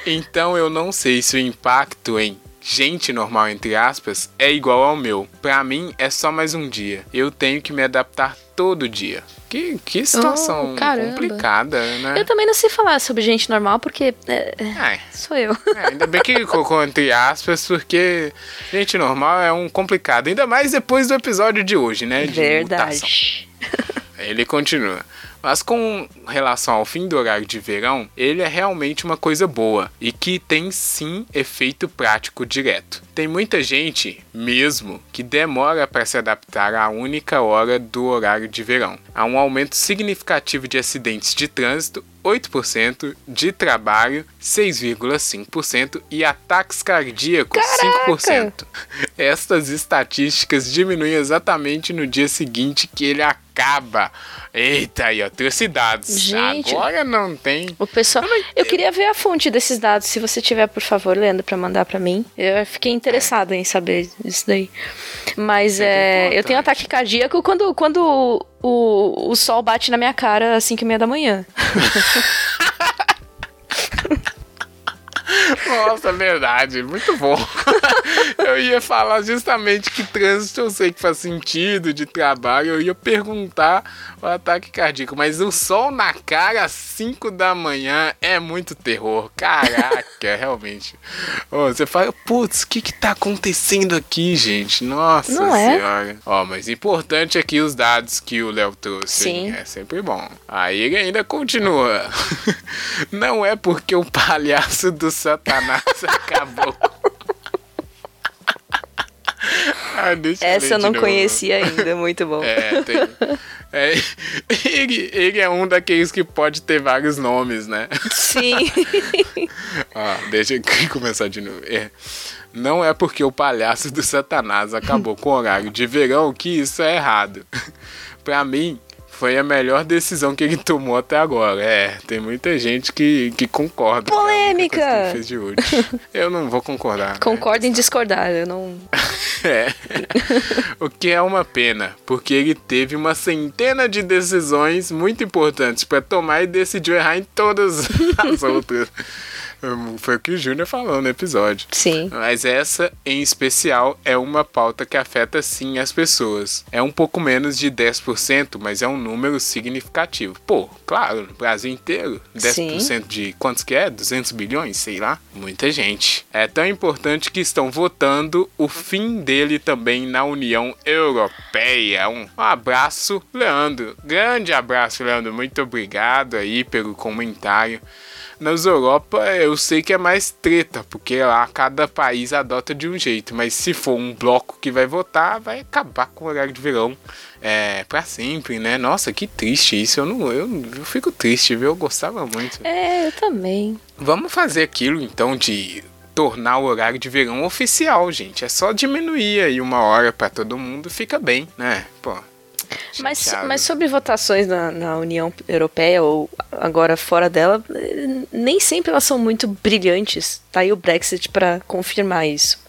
Então eu não sei se o impacto em gente normal, entre aspas, é igual ao meu. Pra mim, é só mais um dia. Eu tenho que me adaptar todo dia. Que, que situação Oh, complicada, né? Eu também não sei falar sobre gente normal porque é, é, sou eu. é, ainda bem que ele colocou entre aspas, porque gente normal é um complicado. Ainda mais depois do episódio de hoje, né? De mutação. Verdade. Ele continua. Mas com relação ao fim do horário de verão, ele é realmente uma coisa boa e que tem sim efeito prático direto. Tem muita gente, mesmo, que demora para se adaptar à única hora do horário de verão. Há um aumento significativo de acidentes de trânsito, 8%, de trabalho, 6,5% e ataques cardíacos, 5%. Estas estatísticas diminuem exatamente no dia seguinte que ele acaba. Eita, aí, ó, trouxe dados. Gente. Agora não tem. O pessoal. Eu queria ver a fonte desses dados. Se você tiver, por favor, Leandro, pra mandar pra mim. Eu fiquei interessada em saber isso daí. Mas é, eu tenho ataque cardíaco quando, quando o, o sol bate na minha cara às 5 e meia da manhã. Nossa, verdade, muito bom. eu ia falar justamente que trânsito eu sei que faz sentido de trabalho. Eu ia perguntar o ataque cardíaco, mas o sol na cara às 5 da manhã é muito terror. Caraca, realmente. Você fala, putz, o que que tá acontecendo aqui, gente? Nossa Não é? senhora. Ó, mas importante aqui os dados que o Léo trouxe. Sim. É sempre bom. Aí ele ainda continua. Não é porque o palhaço do Satanás acabou. Ah, deixa eu ler Essa eu não conhecia ainda. Muito bom. É, tem. É, ele, ele é um daqueles que pode ter vários nomes, né? Sim. Ah, deixa eu começar de novo. É. Não é porque o palhaço do Satanás acabou com o horário de verão que isso é errado. pra mim, foi a melhor decisão que ele tomou até agora. É, tem muita gente que, que concorda. com Polêmica! coisa que fez de. Eu não vou concordar. né? Concordo em discordar. Eu não. É. o que é uma pena, porque ele teve uma centena de decisões muito importantes pra tomar e decidiu errar em todas as outras. Foi o que o Júnior falou no episódio. Sim. Mas essa, em especial, é uma pauta que afeta sim as pessoas. É um pouco menos de 10%, mas é um número significativo. Pô, claro, no Brasil inteiro, 10% de quantos que é? 200 bilhões? Sei lá. Muita gente. É tão importante que estão votando o fim dele também na União Europeia. Um abraço, Leandro. Grande abraço, Leandro. Muito obrigado aí pelo comentário. Nas Europa eu sei que é mais treta, porque lá cada país adota de um jeito, mas se for um bloco que vai votar, vai acabar com o horário de verão é, para sempre, né? Nossa, que triste isso. Eu não, eu, eu fico triste, viu? Eu gostava muito. É, eu também. Vamos fazer aquilo então de tornar o horário de verão oficial, gente. É só diminuir aí uma hora para todo mundo, fica bem, né? Pô. Mas, mas sobre votações na, na União Europeia ou agora fora dela, nem sempre elas são muito brilhantes. Tá aí o Brexit pra confirmar isso.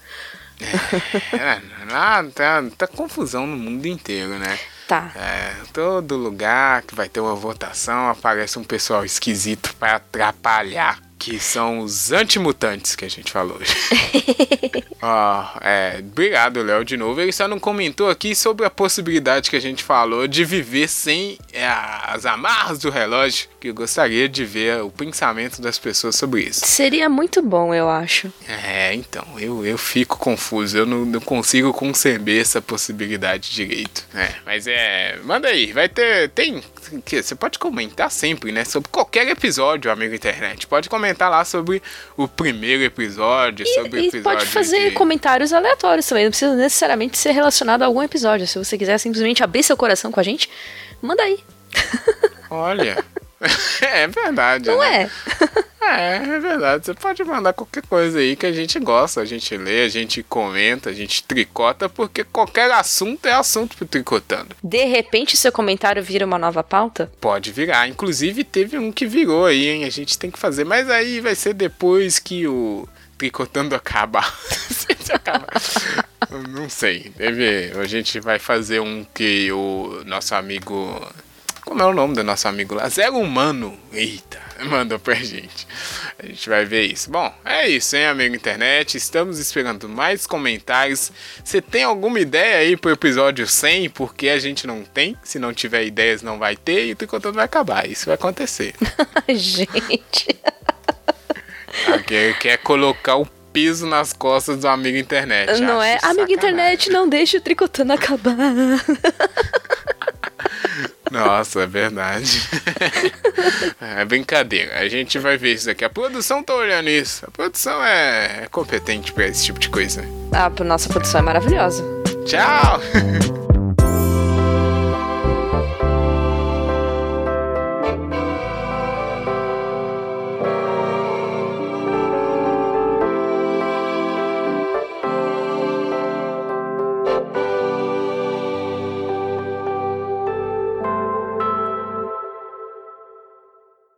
É, lá tá, tá confusão no mundo inteiro, né? Tá. É, todo lugar que vai ter uma votação aparece um pessoal esquisito pra atrapalhar. Que são os antimutantes que a gente falou hoje. Ó, é, obrigado, Léo, de novo. Ele só não comentou aqui sobre a possibilidade que a gente falou de viver sem é, as amarras do relógio. Que eu gostaria de ver o pensamento das pessoas sobre isso. Seria muito bom, eu acho. É, então, eu, eu fico confuso, eu não, não consigo conceber essa possibilidade direito. É, mas é, manda aí, vai ter, tem, que você pode comentar sempre, né, sobre qualquer episódio, amigo internet. Pode comentar lá sobre o primeiro episódio, sobre E, e episódio pode fazer de... comentários aleatórios também. Não precisa necessariamente ser relacionado a algum episódio. Se você quiser simplesmente abrir seu coração com a gente, manda aí. Olha, é verdade, Não né? é? É, é verdade. Você pode mandar qualquer coisa aí que a gente gosta, a gente lê, a gente comenta, a gente tricota, porque qualquer assunto é assunto pro tricotando. De repente, seu comentário vira uma nova pauta? Pode virar. Inclusive, teve um que virou aí, hein? A gente tem que fazer. Mas aí vai ser depois que o Tricotando acabar. Eu Não sei. Deve, a gente vai fazer um que o nosso amigo Como é o nome do nosso amigo lá? Zero Humano. Eita, mandou pra gente. A gente vai ver isso. Bom, é isso, hein, amigo internet? Estamos esperando mais comentários. Você tem alguma ideia aí pro episódio 100? Porque a gente não tem. Se não tiver ideias, não vai ter. E o Tricotando vai acabar. Isso vai acontecer. gente. Aqui quer colocar o peso nas costas do amigo internet. Não é? Amigo sacanagem. internet, não deixe o tricotando acabar. Nossa, é verdade. é brincadeira. A gente vai ver isso daqui. A produção tá olhando isso. A produção é, competente pra esse tipo de coisa. A nossa produção é maravilhosa. Tchau!